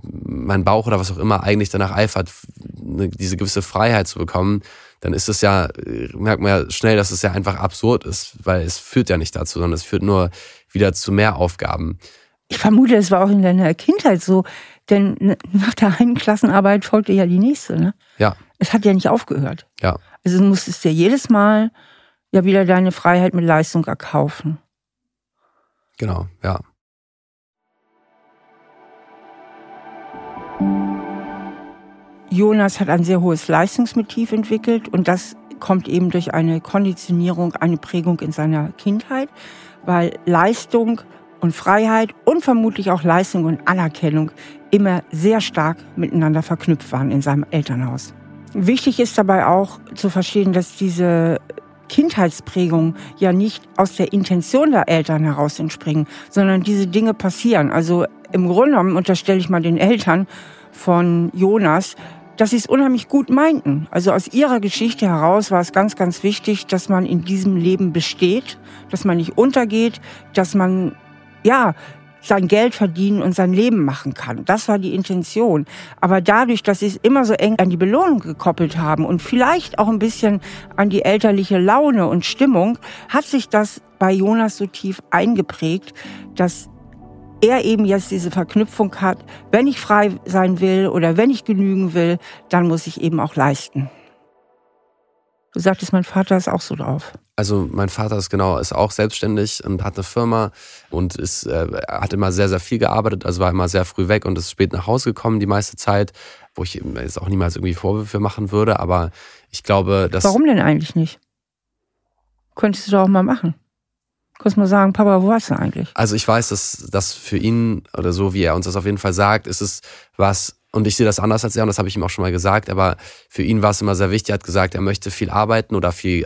mein Bauch oder was auch immer eigentlich danach eifert, diese gewisse Freiheit zu bekommen, dann ist es ja, merkt man ja schnell, dass es ja einfach absurd ist, weil es führt ja nicht dazu, sondern es führt nur wieder zu mehr Aufgaben. Ich vermute, es war auch in deiner Kindheit so, denn nach der einen Klassenarbeit folgte ja die nächste. Ne? Ja. Es hat ja nicht aufgehört. Ja. Also du musstest dir jedes Mal ja wieder deine Freiheit mit Leistung erkaufen. Genau, ja. Jonas hat ein sehr hohes Leistungsmotiv entwickelt und das kommt eben durch eine Konditionierung, eine Prägung in seiner Kindheit, weil Leistung und Freiheit und vermutlich auch Leistung und Anerkennung immer sehr stark miteinander verknüpft waren in seinem Elternhaus. Wichtig ist dabei auch zu verstehen, dass diese Kindheitsprägung ja nicht aus der Intention der Eltern heraus entspringen, sondern diese Dinge passieren. Also im Grunde genommen unterstelle ich mal den Eltern von Jonas, dass sie es unheimlich gut meinten. Also aus ihrer Geschichte heraus war es ganz, ganz wichtig, dass man in diesem Leben besteht, dass man nicht untergeht, dass man, ja, sein Geld verdienen und sein Leben machen kann. Das war die Intention. Aber dadurch, dass sie es immer so eng an die Belohnung gekoppelt haben und vielleicht auch ein bisschen an die elterliche Laune und Stimmung, hat sich das bei Jonas so tief eingeprägt, dass er eben jetzt diese Verknüpfung hat, wenn ich frei sein will oder wenn ich genügen will, dann muss ich eben auch leisten. Du sagtest, mein Vater ist auch so drauf. Also mein Vater ist genau, ist auch selbstständig und hat eine Firma und ist, äh, hat immer sehr, sehr viel gearbeitet, also war immer sehr früh weg und ist spät nach Hause gekommen die meiste Zeit, wo ich jetzt auch niemals irgendwie Vorwürfe machen würde, aber ich glaube, dass... Warum denn eigentlich nicht? Könntest du doch auch mal machen. Kurz mal sagen, Papa, wo warst du eigentlich? Also ich weiß, dass das für ihn oder so, wie er uns das auf jeden Fall sagt, ist es was, und ich sehe das anders als er, und das habe ich ihm auch schon mal gesagt, aber für ihn war es immer sehr wichtig, er hat gesagt, er möchte viel arbeiten oder viel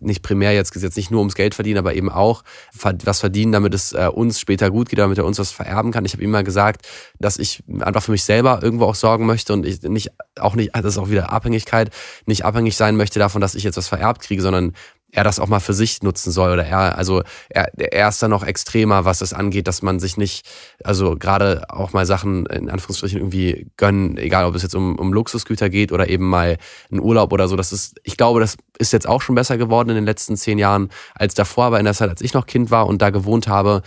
nicht primär jetzt, jetzt nicht nur ums Geld verdienen, aber eben auch was verdienen, damit es äh, uns später gut geht, damit er uns was vererben kann. Ich habe immer gesagt, dass ich einfach für mich selber irgendwo auch sorgen möchte und ich nicht auch nicht, das ist auch wieder Abhängigkeit, nicht abhängig sein möchte davon, dass ich jetzt was vererbt kriege, sondern er das auch mal für sich nutzen soll oder er, also er, er ist da noch extremer, was es angeht, dass man sich nicht, also gerade auch mal Sachen in Anführungsstrichen irgendwie gönnen, egal ob es jetzt um, um Luxusgüter geht oder eben mal einen Urlaub oder so. Das ist, ich glaube, das ist jetzt auch schon besser geworden in den letzten zehn Jahren als davor, aber in der Zeit, als ich noch Kind war und da gewohnt habe,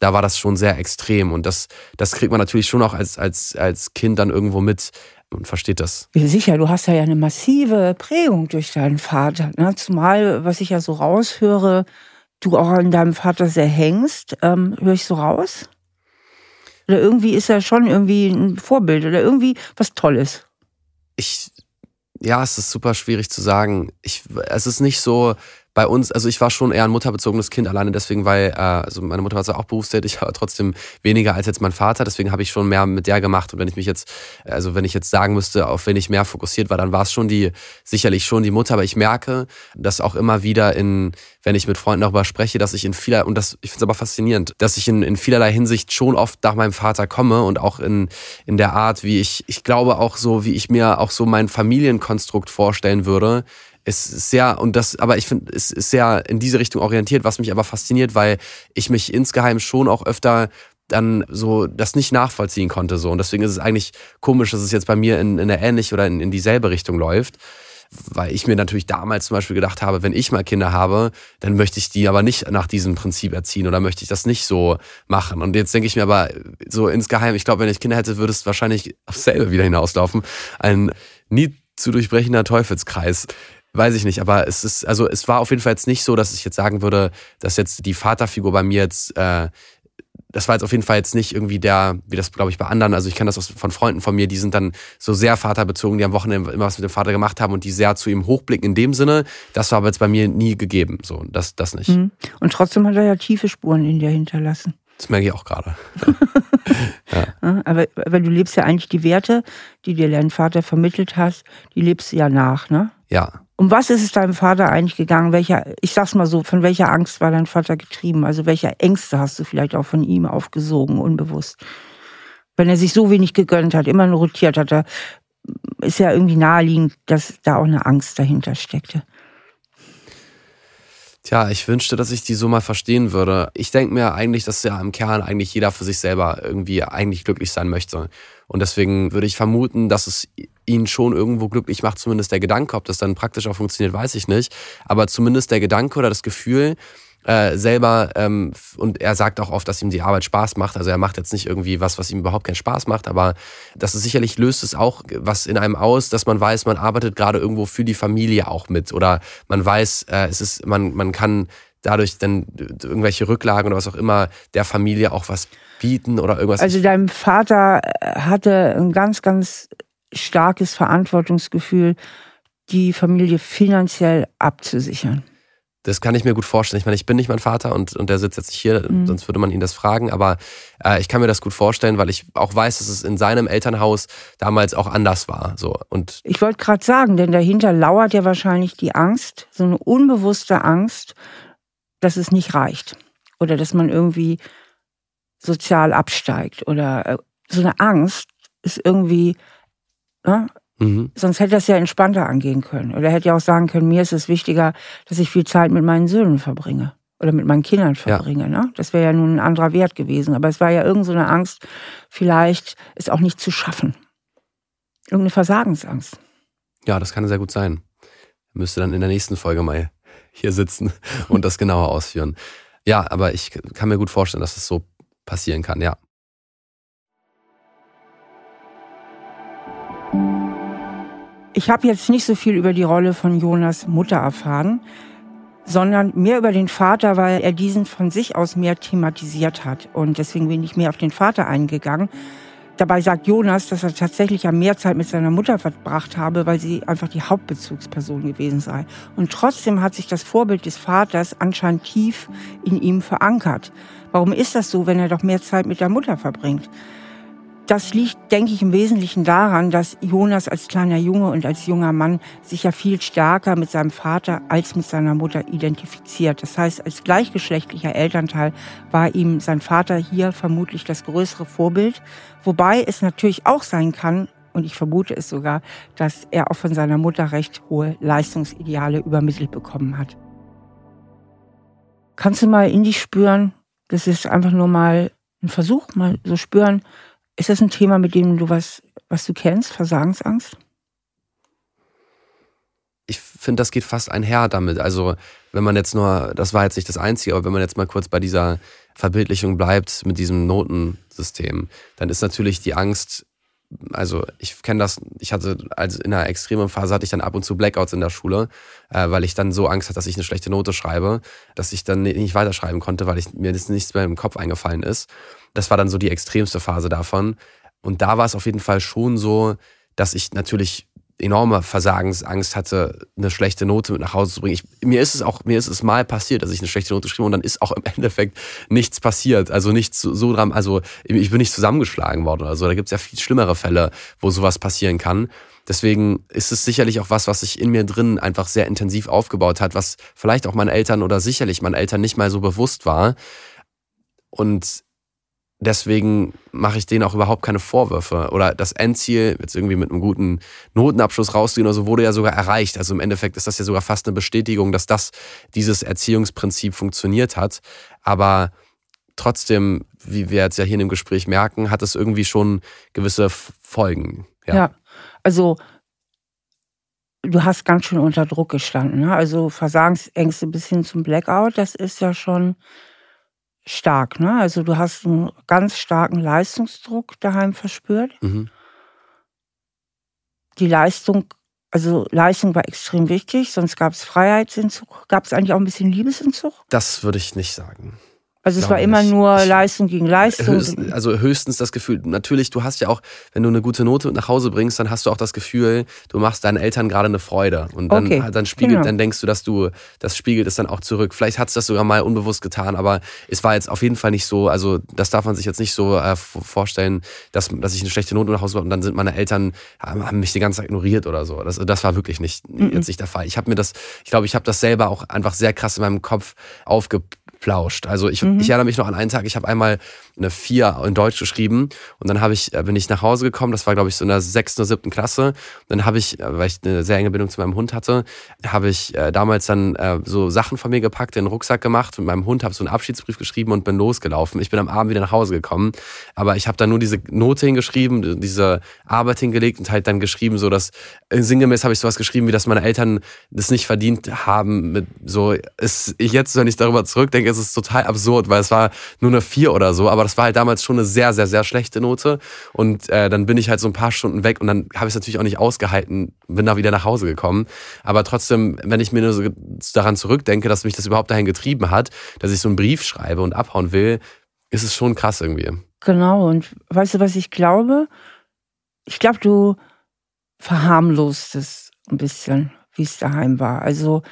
da war das schon sehr extrem und das, das kriegt man natürlich schon auch als, als, als Kind dann irgendwo mit, und versteht das. Sicher, du hast ja eine massive Prägung durch deinen Vater. Ne? Zumal, was ich ja so raushöre, du auch an deinem Vater sehr hängst. Ähm, höre ich so raus? Oder irgendwie ist er schon irgendwie ein Vorbild oder irgendwie was Tolles? Ich, ja, es ist super schwierig zu sagen. Ich, es ist nicht so, bei uns, also ich war schon eher ein mutterbezogenes Kind, alleine deswegen, weil, äh, also meine Mutter war zwar auch berufstätig, aber trotzdem weniger als jetzt mein Vater, deswegen habe ich schon mehr mit der gemacht. Und wenn ich mich jetzt, also wenn ich jetzt sagen müsste, auf wen ich mehr fokussiert war, dann war es schon die, sicherlich schon die Mutter, aber ich merke, dass auch immer wieder in, wenn ich mit Freunden darüber spreche, dass ich in vieler, und das, ich finde es aber faszinierend, dass ich in, in vielerlei Hinsicht schon oft nach meinem Vater komme und auch in, in der Art, wie ich, ich glaube auch so, wie ich mir auch so mein Familienkonstrukt vorstellen würde, es ist sehr, und das, aber ich finde, es ist sehr in diese Richtung orientiert, was mich aber fasziniert, weil ich mich insgeheim schon auch öfter dann so das nicht nachvollziehen konnte. So. Und deswegen ist es eigentlich komisch, dass es jetzt bei mir in, in eine ähnliche oder in, in dieselbe Richtung läuft. Weil ich mir natürlich damals zum Beispiel gedacht habe, wenn ich mal Kinder habe, dann möchte ich die aber nicht nach diesem Prinzip erziehen oder möchte ich das nicht so machen. Und jetzt denke ich mir aber so insgeheim, ich glaube, wenn ich Kinder hätte, würde es wahrscheinlich aufs selbe wieder hinauslaufen. Ein nie zu durchbrechender Teufelskreis. Weiß ich nicht, aber es ist, also es war auf jeden Fall jetzt nicht so, dass ich jetzt sagen würde, dass jetzt die Vaterfigur bei mir jetzt, äh, das war jetzt auf jeden Fall jetzt nicht irgendwie der, wie das glaube ich bei anderen, also ich kenne das von Freunden von mir, die sind dann so sehr vaterbezogen, die am Wochenende immer was mit dem Vater gemacht haben und die sehr zu ihm hochblicken in dem Sinne. Das war aber jetzt bei mir nie gegeben, so, das, das nicht. Mhm. Und trotzdem hat er ja tiefe Spuren in dir hinterlassen. Das merke ich auch gerade. ja. aber, aber du lebst ja eigentlich die Werte, die dir dein Vater vermittelt hast, die lebst du ja nach, ne? Ja. Um was ist es deinem Vater eigentlich gegangen? Welcher, ich sag's mal so, von welcher Angst war dein Vater getrieben? Also welche Ängste hast du vielleicht auch von ihm aufgesogen, unbewusst? Wenn er sich so wenig gegönnt hat, immer nur rotiert hat, da ist ja irgendwie naheliegend, dass da auch eine Angst dahinter steckte. Tja, ich wünschte, dass ich die so mal verstehen würde. Ich denke mir eigentlich, dass ja im Kern eigentlich jeder für sich selber irgendwie eigentlich glücklich sein möchte. Und deswegen würde ich vermuten, dass es ihn schon irgendwo glücklich macht, zumindest der Gedanke. Ob das dann praktisch auch funktioniert, weiß ich nicht. Aber zumindest der Gedanke oder das Gefühl, äh, selber ähm, und er sagt auch oft, dass ihm die Arbeit Spaß macht. Also er macht jetzt nicht irgendwie was, was ihm überhaupt keinen Spaß macht, aber das ist sicherlich löst es auch was in einem aus, dass man weiß, man arbeitet gerade irgendwo für die Familie auch mit oder man weiß, äh, es ist man man kann dadurch dann irgendwelche Rücklagen oder was auch immer der Familie auch was bieten oder irgendwas. Also dein Vater hatte ein ganz ganz starkes Verantwortungsgefühl, die Familie finanziell abzusichern. Das kann ich mir gut vorstellen. Ich meine, ich bin nicht mein Vater und, und der sitzt jetzt nicht hier, mhm. sonst würde man ihn das fragen. Aber äh, ich kann mir das gut vorstellen, weil ich auch weiß, dass es in seinem Elternhaus damals auch anders war. So. Und ich wollte gerade sagen, denn dahinter lauert ja wahrscheinlich die Angst, so eine unbewusste Angst, dass es nicht reicht. Oder dass man irgendwie sozial absteigt. Oder äh, so eine Angst ist irgendwie, ne, Mhm. Sonst hätte das ja entspannter angehen können. Oder hätte ja auch sagen können, mir ist es wichtiger, dass ich viel Zeit mit meinen Söhnen verbringe. Oder mit meinen Kindern verbringe. Ja. Ne? Das wäre ja nun ein anderer Wert gewesen. Aber es war ja irgendeine so Angst, vielleicht es auch nicht zu schaffen. Irgendeine Versagensangst. Ja, das kann sehr gut sein. Müsste dann in der nächsten Folge mal hier sitzen und das genauer ausführen. Ja, aber ich kann mir gut vorstellen, dass das so passieren kann, ja. Ich habe jetzt nicht so viel über die Rolle von Jonas Mutter erfahren, sondern mehr über den Vater, weil er diesen von sich aus mehr thematisiert hat. Und deswegen bin ich mehr auf den Vater eingegangen. Dabei sagt Jonas, dass er tatsächlich ja mehr Zeit mit seiner Mutter verbracht habe, weil sie einfach die Hauptbezugsperson gewesen sei. Und trotzdem hat sich das Vorbild des Vaters anscheinend tief in ihm verankert. Warum ist das so, wenn er doch mehr Zeit mit der Mutter verbringt? Das liegt, denke ich, im Wesentlichen daran, dass Jonas als kleiner Junge und als junger Mann sich ja viel stärker mit seinem Vater als mit seiner Mutter identifiziert. Das heißt, als gleichgeschlechtlicher Elternteil war ihm sein Vater hier vermutlich das größere Vorbild. Wobei es natürlich auch sein kann, und ich vermute es sogar, dass er auch von seiner Mutter recht hohe Leistungsideale übermittelt bekommen hat. Kannst du mal in dich spüren? Das ist einfach nur mal ein Versuch, mal so spüren, ist das ein Thema, mit dem du was, was du kennst, Versagensangst? Ich finde, das geht fast einher damit. Also, wenn man jetzt nur, das war jetzt nicht das Einzige, aber wenn man jetzt mal kurz bei dieser Verbildlichung bleibt mit diesem Notensystem, dann ist natürlich die Angst, also ich kenne das, ich hatte also in einer extremen Phase hatte ich dann ab und zu Blackouts in der Schule, äh, weil ich dann so Angst hatte, dass ich eine schlechte Note schreibe, dass ich dann nicht weiterschreiben konnte, weil ich, mir das nichts mehr im Kopf eingefallen ist. Das war dann so die extremste Phase davon. Und da war es auf jeden Fall schon so, dass ich natürlich enorme Versagensangst hatte, eine schlechte Note mit nach Hause zu bringen. Ich, mir ist es auch, mir ist es mal passiert, dass ich eine schlechte Note schrieb und dann ist auch im Endeffekt nichts passiert. Also nichts so, so dran, also ich bin nicht zusammengeschlagen worden oder so. Da gibt es ja viel schlimmere Fälle, wo sowas passieren kann. Deswegen ist es sicherlich auch was, was sich in mir drin einfach sehr intensiv aufgebaut hat, was vielleicht auch meinen Eltern oder sicherlich meinen Eltern nicht mal so bewusst war. Und deswegen mache ich denen auch überhaupt keine Vorwürfe. Oder das Endziel, jetzt irgendwie mit einem guten Notenabschluss rauszugehen oder so, wurde ja sogar erreicht. Also im Endeffekt ist das ja sogar fast eine Bestätigung, dass das, dieses Erziehungsprinzip funktioniert hat. Aber trotzdem, wie wir jetzt ja hier in dem Gespräch merken, hat es irgendwie schon gewisse Folgen. Ja, ja also du hast ganz schön unter Druck gestanden. Ne? Also Versagensängste bis hin zum Blackout, das ist ja schon stark. Ne? Also du hast einen ganz starken Leistungsdruck daheim verspürt. Mhm. Die Leistung, also Leistung war extrem wichtig, sonst gab es Freiheitsentzug. Gab es eigentlich auch ein bisschen Liebesentzug? Das würde ich nicht sagen. Also es war immer nicht. nur Leistung gegen Leistung. Höchst, also höchstens das Gefühl, natürlich, du hast ja auch, wenn du eine gute Note nach Hause bringst, dann hast du auch das Gefühl, du machst deinen Eltern gerade eine Freude. Und dann, okay. dann spiegelt, genau. dann denkst du, dass du, das spiegelt es dann auch zurück. Vielleicht hat es das sogar mal unbewusst getan, aber es war jetzt auf jeden Fall nicht so, also das darf man sich jetzt nicht so äh, vorstellen, dass, dass ich eine schlechte Note nach Hause bringe und dann sind meine Eltern, haben, mich die ganze Zeit ignoriert oder so. Das, das war wirklich nicht, mhm. jetzt nicht der Fall. Ich habe mir das, ich glaube, ich habe das selber auch einfach sehr krass in meinem Kopf aufge plauscht. Also ich, mhm. ich erinnere mich noch an einen Tag, ich habe einmal eine 4 in Deutsch geschrieben und dann habe ich, äh, bin ich nach Hause gekommen, das war glaube ich so in der sechsten oder siebten Klasse. Dann habe ich, äh, weil ich eine sehr enge Bindung zu meinem Hund hatte, habe ich äh, damals dann so Sachen von mir gepackt, in den Rucksack gemacht mit meinem Hund, habe so einen Abschiedsbrief geschrieben und bin losgelaufen. Ich bin am Abend wieder nach Hause gekommen, aber ich habe dann nur diese Note hingeschrieben, diese Arbeit hingelegt und halt dann geschrieben, so dass sinngemäß habe ich sowas geschrieben, wie dass meine Eltern das nicht verdient haben. Mit so ist jetzt, wenn ich darüber zurückdenke, ist es total absurd, weil es war nur eine 4 oder so, aber das war halt damals schon eine sehr, sehr, sehr schlechte Note. Und äh, dann bin ich halt so ein paar Stunden weg und dann habe ich es natürlich auch nicht ausgehalten, bin da wieder nach Hause gekommen. Aber trotzdem, wenn ich mir nur so daran zurückdenke, dass mich das überhaupt dahin getrieben hat, dass ich so einen Brief schreibe und abhauen will, ist es schon krass irgendwie. Genau, und weißt du, was ich glaube? Ich glaube, du verharmlost es ein bisschen, wie es daheim war. Also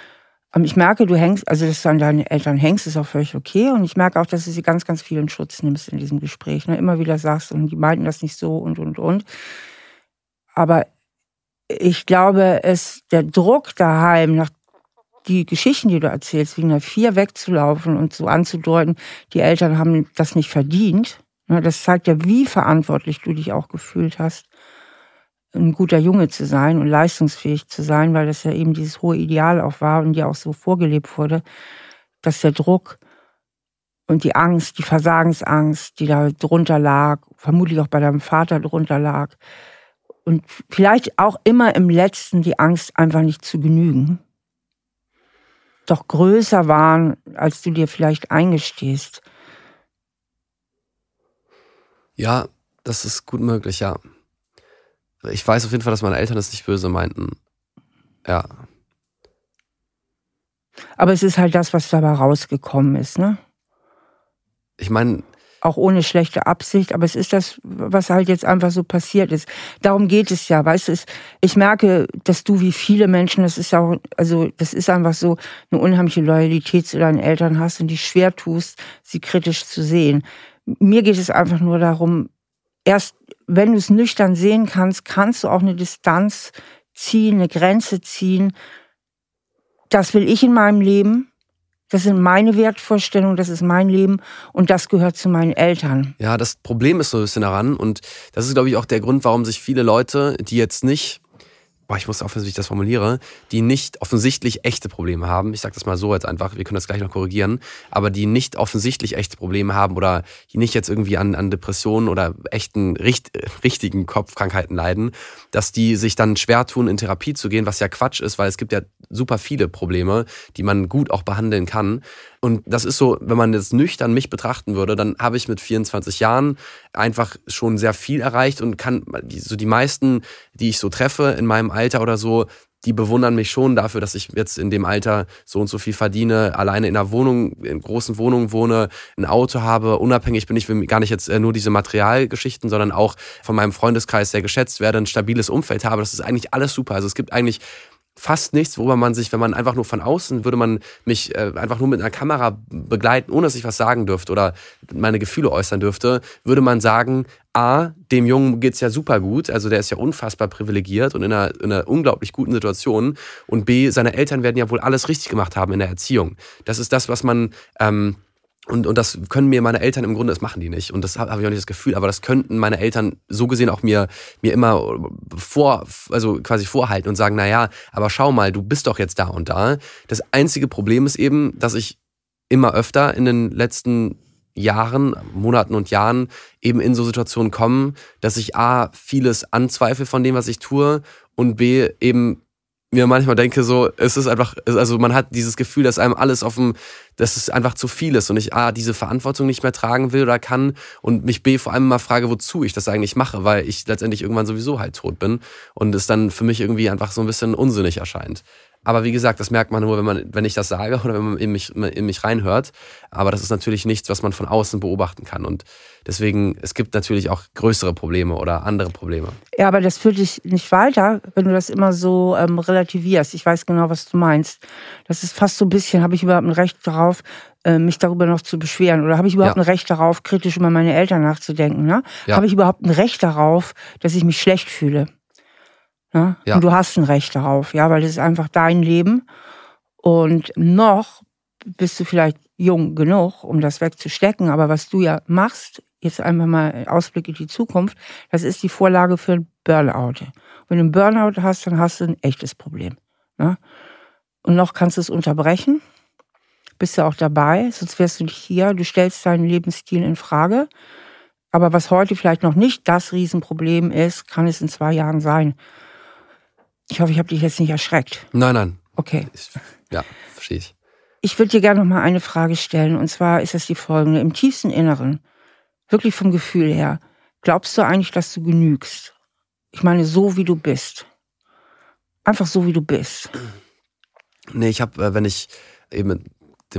ähm, ich merke, du hängst, also dass du an deinen Eltern hängst, ist auch völlig okay. Und ich merke auch, dass du sie ganz, ganz viel in Schutz nimmst in diesem Gespräch. Ne? Immer wieder sagst, und die meinten das nicht so und, und, und. Aber ich glaube, es, der Druck daheim, nach die Geschichten, die du erzählst, wegen der Vier wegzulaufen und so anzudeuten, die Eltern haben das nicht verdient. Ne? Das zeigt ja, wie verantwortlich du dich auch gefühlt hast ein guter Junge zu sein und leistungsfähig zu sein, weil das ja eben dieses hohe Ideal auch war und dir auch so vorgelebt wurde, dass der Druck und die Angst, die Versagensangst, die da drunter lag, vermutlich auch bei deinem Vater drunter lag, und vielleicht auch immer im letzten die Angst, einfach nicht zu genügen, doch größer waren, als du dir vielleicht eingestehst. Ja, das ist gut möglich, ja. Ich weiß auf jeden Fall, dass meine Eltern das nicht böse meinten. Ja. Aber es ist halt das, was dabei rausgekommen ist, ne? Ich meine. Auch ohne schlechte Absicht, aber es ist das, was halt jetzt einfach so passiert ist. Darum geht es ja, weißt du, ich merke, dass du wie viele Menschen, das ist auch, also das ist einfach so, eine unheimliche Loyalität zu deinen Eltern hast und die schwer tust, sie kritisch zu sehen. Mir geht es einfach nur darum, erst wenn du es nüchtern sehen kannst, kannst du auch eine Distanz ziehen, eine Grenze ziehen. Das will ich in meinem Leben. Das sind meine Wertvorstellungen, das ist mein Leben und das gehört zu meinen Eltern. Ja, das Problem ist so ein bisschen daran und das ist, glaube ich, auch der Grund, warum sich viele Leute, die jetzt nicht boah, ich muss aufhören, wie ich das formuliere, die nicht offensichtlich echte Probleme haben. Ich sage das mal so jetzt einfach, wir können das gleich noch korrigieren, aber die nicht offensichtlich echte Probleme haben oder die nicht jetzt irgendwie an, an Depressionen oder echten, richt, richtigen Kopfkrankheiten leiden, dass die sich dann schwer tun, in Therapie zu gehen, was ja Quatsch ist, weil es gibt ja super viele Probleme, die man gut auch behandeln kann. Und das ist so, wenn man jetzt nüchtern mich betrachten würde, dann habe ich mit 24 Jahren einfach schon sehr viel erreicht und kann so die meisten, die ich so treffe in meinem Alter oder so, die bewundern mich schon dafür, dass ich jetzt in dem Alter so und so viel verdiene, alleine in einer Wohnung, in großen Wohnungen wohne, ein Auto habe, unabhängig bin ich gar nicht jetzt äh, nur diese Materialgeschichten, sondern auch von meinem Freundeskreis sehr geschätzt werde, ein stabiles Umfeld habe. Das ist eigentlich alles super. Also es gibt eigentlich fast nichts, worüber man sich, wenn man einfach nur von außen, würde man mich äh, einfach nur mit einer Kamera begleiten, ohne dass ich was sagen dürfte oder meine Gefühle äußern dürfte, würde man sagen, A, dem Jungen geht's ja super gut, also der ist ja unfassbar privilegiert und in einer, in einer unglaublich guten Situation. Und B, seine Eltern werden ja wohl alles richtig gemacht haben in der Erziehung. Das ist das, was man ähm, und, und das können mir meine Eltern im Grunde, das machen die nicht. Und das habe hab ich auch nicht das Gefühl, aber das könnten meine Eltern so gesehen auch mir, mir immer vor, also quasi vorhalten und sagen, na ja, aber schau mal, du bist doch jetzt da und da. Das einzige Problem ist eben, dass ich immer öfter in den letzten Jahren, Monaten und Jahren eben in so Situationen komme, dass ich A, vieles anzweifle von dem, was ich tue und B, eben mir manchmal denke, so, es ist einfach, also man hat dieses Gefühl, dass einem alles auf dem, dass es einfach zu viel ist und ich A, diese Verantwortung nicht mehr tragen will oder kann und mich B, vor allem mal frage, wozu ich das eigentlich mache, weil ich letztendlich irgendwann sowieso halt tot bin und es dann für mich irgendwie einfach so ein bisschen unsinnig erscheint. Aber wie gesagt, das merkt man nur, wenn, man, wenn ich das sage oder wenn man in mich, in mich reinhört. Aber das ist natürlich nichts, was man von außen beobachten kann. Und deswegen, es gibt natürlich auch größere Probleme oder andere Probleme. Ja, aber das führt dich nicht weiter, wenn du das immer so ähm, relativierst. Ich weiß genau, was du meinst. Das ist fast so ein bisschen, habe ich überhaupt ein Recht darauf, äh, mich darüber noch zu beschweren? Oder habe ich überhaupt ja. ein Recht darauf, kritisch über meine Eltern nachzudenken? Ne? Ja. Habe ich überhaupt ein Recht darauf, dass ich mich schlecht fühle? Ne? Ja. Und du hast ein Recht darauf, ja, weil das ist einfach dein Leben. Und noch bist du vielleicht jung genug, um das wegzustecken. Aber was du ja machst, jetzt einfach mal Ausblick in die Zukunft, das ist die Vorlage für ein Burnout. Wenn du einen Burnout hast, dann hast du ein echtes Problem. Ne? Und noch kannst du es unterbrechen. Bist du auch dabei, sonst wärst du nicht hier. Du stellst deinen Lebensstil in Frage. Aber was heute vielleicht noch nicht das Riesenproblem ist, kann es in zwei Jahren sein. Ich hoffe, ich habe dich jetzt nicht erschreckt. Nein, nein. Okay. Ich, ja, verstehe ich. Ich würde dir gerne noch mal eine Frage stellen. Und zwar ist das die folgende. Im tiefsten Inneren, wirklich vom Gefühl her, glaubst du eigentlich, dass du genügst? Ich meine, so wie du bist. Einfach so wie du bist. Nee, ich habe, äh, wenn ich eben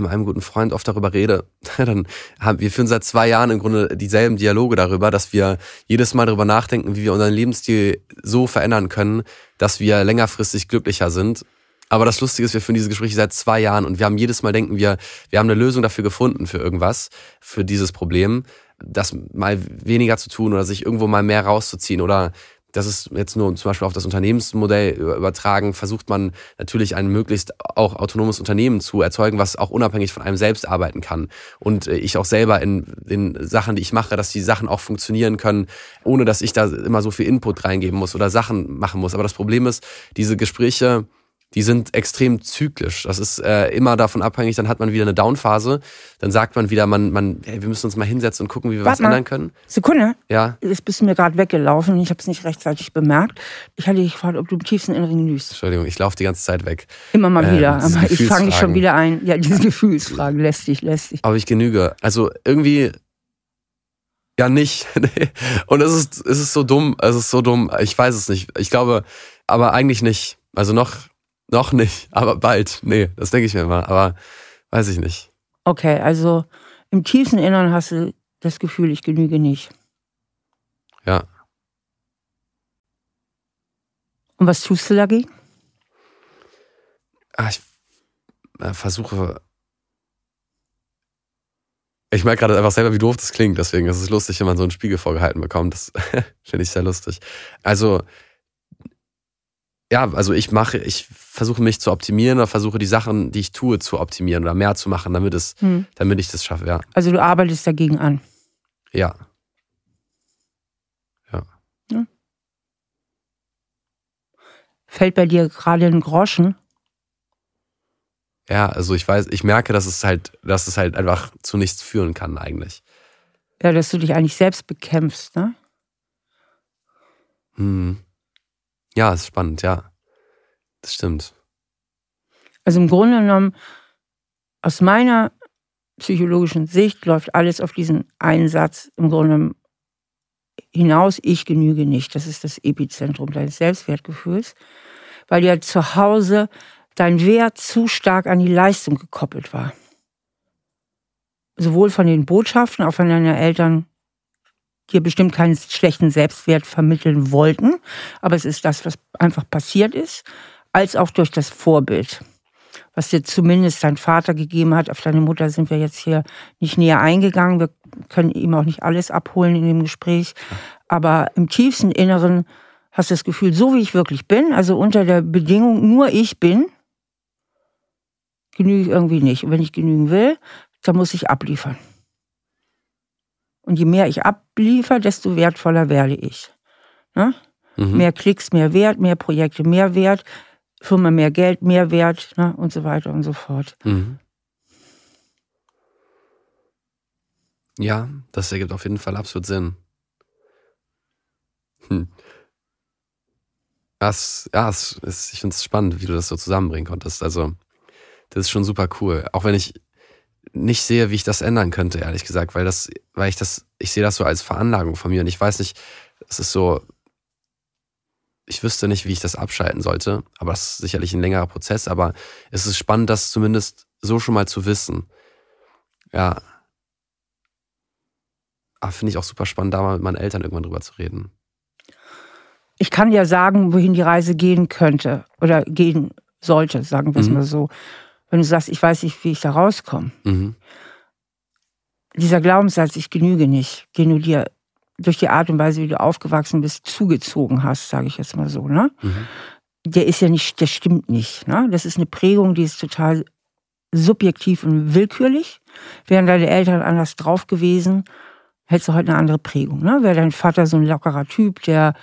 mit einem guten Freund oft darüber rede, dann haben wir führen seit zwei Jahren im Grunde dieselben Dialoge darüber, dass wir jedes Mal darüber nachdenken, wie wir unseren Lebensstil so verändern können, dass wir längerfristig glücklicher sind. Aber das Lustige ist, wir führen diese Gespräche seit zwei Jahren und wir haben jedes Mal denken wir, wir haben eine Lösung dafür gefunden für irgendwas, für dieses Problem, das mal weniger zu tun oder sich irgendwo mal mehr rauszuziehen oder das ist jetzt nur zum Beispiel auf das Unternehmensmodell übertragen, versucht man natürlich ein möglichst auch autonomes Unternehmen zu erzeugen, was auch unabhängig von einem selbst arbeiten kann. Und äh, ich auch selber in den Sachen, die ich mache, dass die Sachen auch funktionieren können, ohne dass ich da immer so viel Input reingeben muss oder Sachen machen muss. Aber das Problem ist, diese Gespräche, die sind extrem zyklisch. Das ist äh, immer davon abhängig, dann hat man wieder eine Downphase, dann sagt man wieder, man, man, hey, wir müssen uns mal hinsetzen und gucken, wie wir Warte was mal. ändern können. Sekunde. Ja, Jetzt bist du mir gerade weggelaufen. Ich habe es nicht rechtzeitig bemerkt. Ich hatte dich gefragt, ob du im tiefsten Inneren genügst. Entschuldigung, ich laufe die ganze Zeit weg. Immer mal Äh, wieder. Aber ich fange dich schon wieder ein. Ja, diese Gefühlsfragen. Lästig, lästig. Aber ich genüge. Also irgendwie ja nicht. Und es ist, es ist so dumm. Es ist so dumm. Ich weiß es nicht. Ich glaube, aber eigentlich nicht. Also noch, noch nicht. Aber bald. Nee, das denke ich mir immer. Aber weiß ich nicht. Okay, also im tiefsten Inneren hast du das Gefühl, ich genüge nicht. Ja. Und was tust du dagegen? Ah, ich äh, versuche. Ich merke gerade einfach selber, wie doof das klingt. Deswegen ist es lustig, wenn man so einen Spiegel vorgehalten bekommt. Das finde ich sehr lustig. Also, ja, also ich mache, ich versuche mich zu optimieren oder versuche die Sachen, die ich tue, zu optimieren oder mehr zu machen, damit es, Hm. damit ich das schaffe. Ja. Also du arbeitest dagegen an. Ja. Fällt bei dir gerade ein Groschen? Ja, also ich weiß, ich merke, dass es halt, dass es halt einfach zu nichts führen kann eigentlich. Ja, dass du dich eigentlich selbst bekämpfst, ne? Hm. Ja, ist spannend, ja. Das stimmt. Also im Grunde genommen, aus meiner psychologischen Sicht läuft alles auf diesen einen Satz im Grunde genommen hinaus, ich genüge nicht. Das ist das Epizentrum deines Selbstwertgefühls, weil ja zu Hause dein Wert zu stark an die Leistung gekoppelt war. Sowohl von den Botschaften, auch von deinen Eltern, dir bestimmt keinen schlechten Selbstwert vermitteln wollten, aber es ist das, was einfach passiert ist, als auch durch das Vorbild was dir zumindest dein Vater gegeben hat. Auf deine Mutter sind wir jetzt hier nicht näher eingegangen. Wir können ihm auch nicht alles abholen in dem Gespräch. Aber im tiefsten Inneren hast du das Gefühl, so wie ich wirklich bin, also unter der Bedingung, nur ich bin, genüge ich irgendwie nicht. Und wenn ich genügen will, dann muss ich abliefern. Und je mehr ich abliefere, desto wertvoller werde ich. Ne? Mhm. Mehr Klicks, mehr Wert, mehr Projekte, mehr Wert, Firma mehr Geld, mehr Wert ne? und so weiter und so fort. Mhm. Ja, das ergibt auf jeden Fall absolut Sinn. Hm. Das, ja, es ist, ich finde es spannend, wie du das so zusammenbringen konntest. Also, das ist schon super cool. Auch wenn ich nicht sehe, wie ich das ändern könnte, ehrlich gesagt, weil das, weil ich das, ich sehe das so als Veranlagung von mir und ich weiß nicht, es ist so, ich wüsste nicht, wie ich das abschalten sollte, aber es ist sicherlich ein längerer Prozess, aber es ist spannend, das zumindest so schon mal zu wissen. Ja. Aber finde ich auch super spannend, da mal mit meinen Eltern irgendwann drüber zu reden. Ich kann ja sagen, wohin die Reise gehen könnte oder gehen sollte, sagen wir es Mhm. mal so. Wenn du sagst, ich weiß nicht, wie ich da rauskomme. Mhm. Dieser Glaubenssatz, ich genüge nicht, den du dir durch die Art und Weise, wie du aufgewachsen bist, zugezogen hast, sage ich jetzt mal so, ne? Mhm. Der ist ja nicht, der stimmt nicht. Ne? Das ist eine Prägung, die ist total subjektiv und willkürlich. Wären deine Eltern anders drauf gewesen, hättest du heute eine andere Prägung. Ne? Wäre dein Vater so ein lockerer Typ, der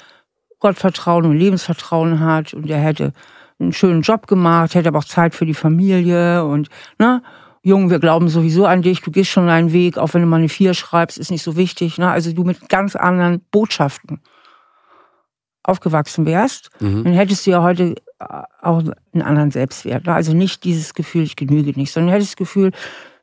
Gottvertrauen und Lebensvertrauen hat und der hätte einen schönen Job gemacht, hätte aber auch Zeit für die Familie und, ne? Jung, wir glauben sowieso an dich, du gehst schon deinen Weg, auch wenn du mal eine Vier schreibst, ist nicht so wichtig. Ne? Also du mit ganz anderen Botschaften aufgewachsen wärst, mhm. dann hättest du ja heute äh, auch einen anderen Selbstwert. Ne? Also nicht dieses Gefühl, ich genüge nicht, sondern hättest das Gefühl,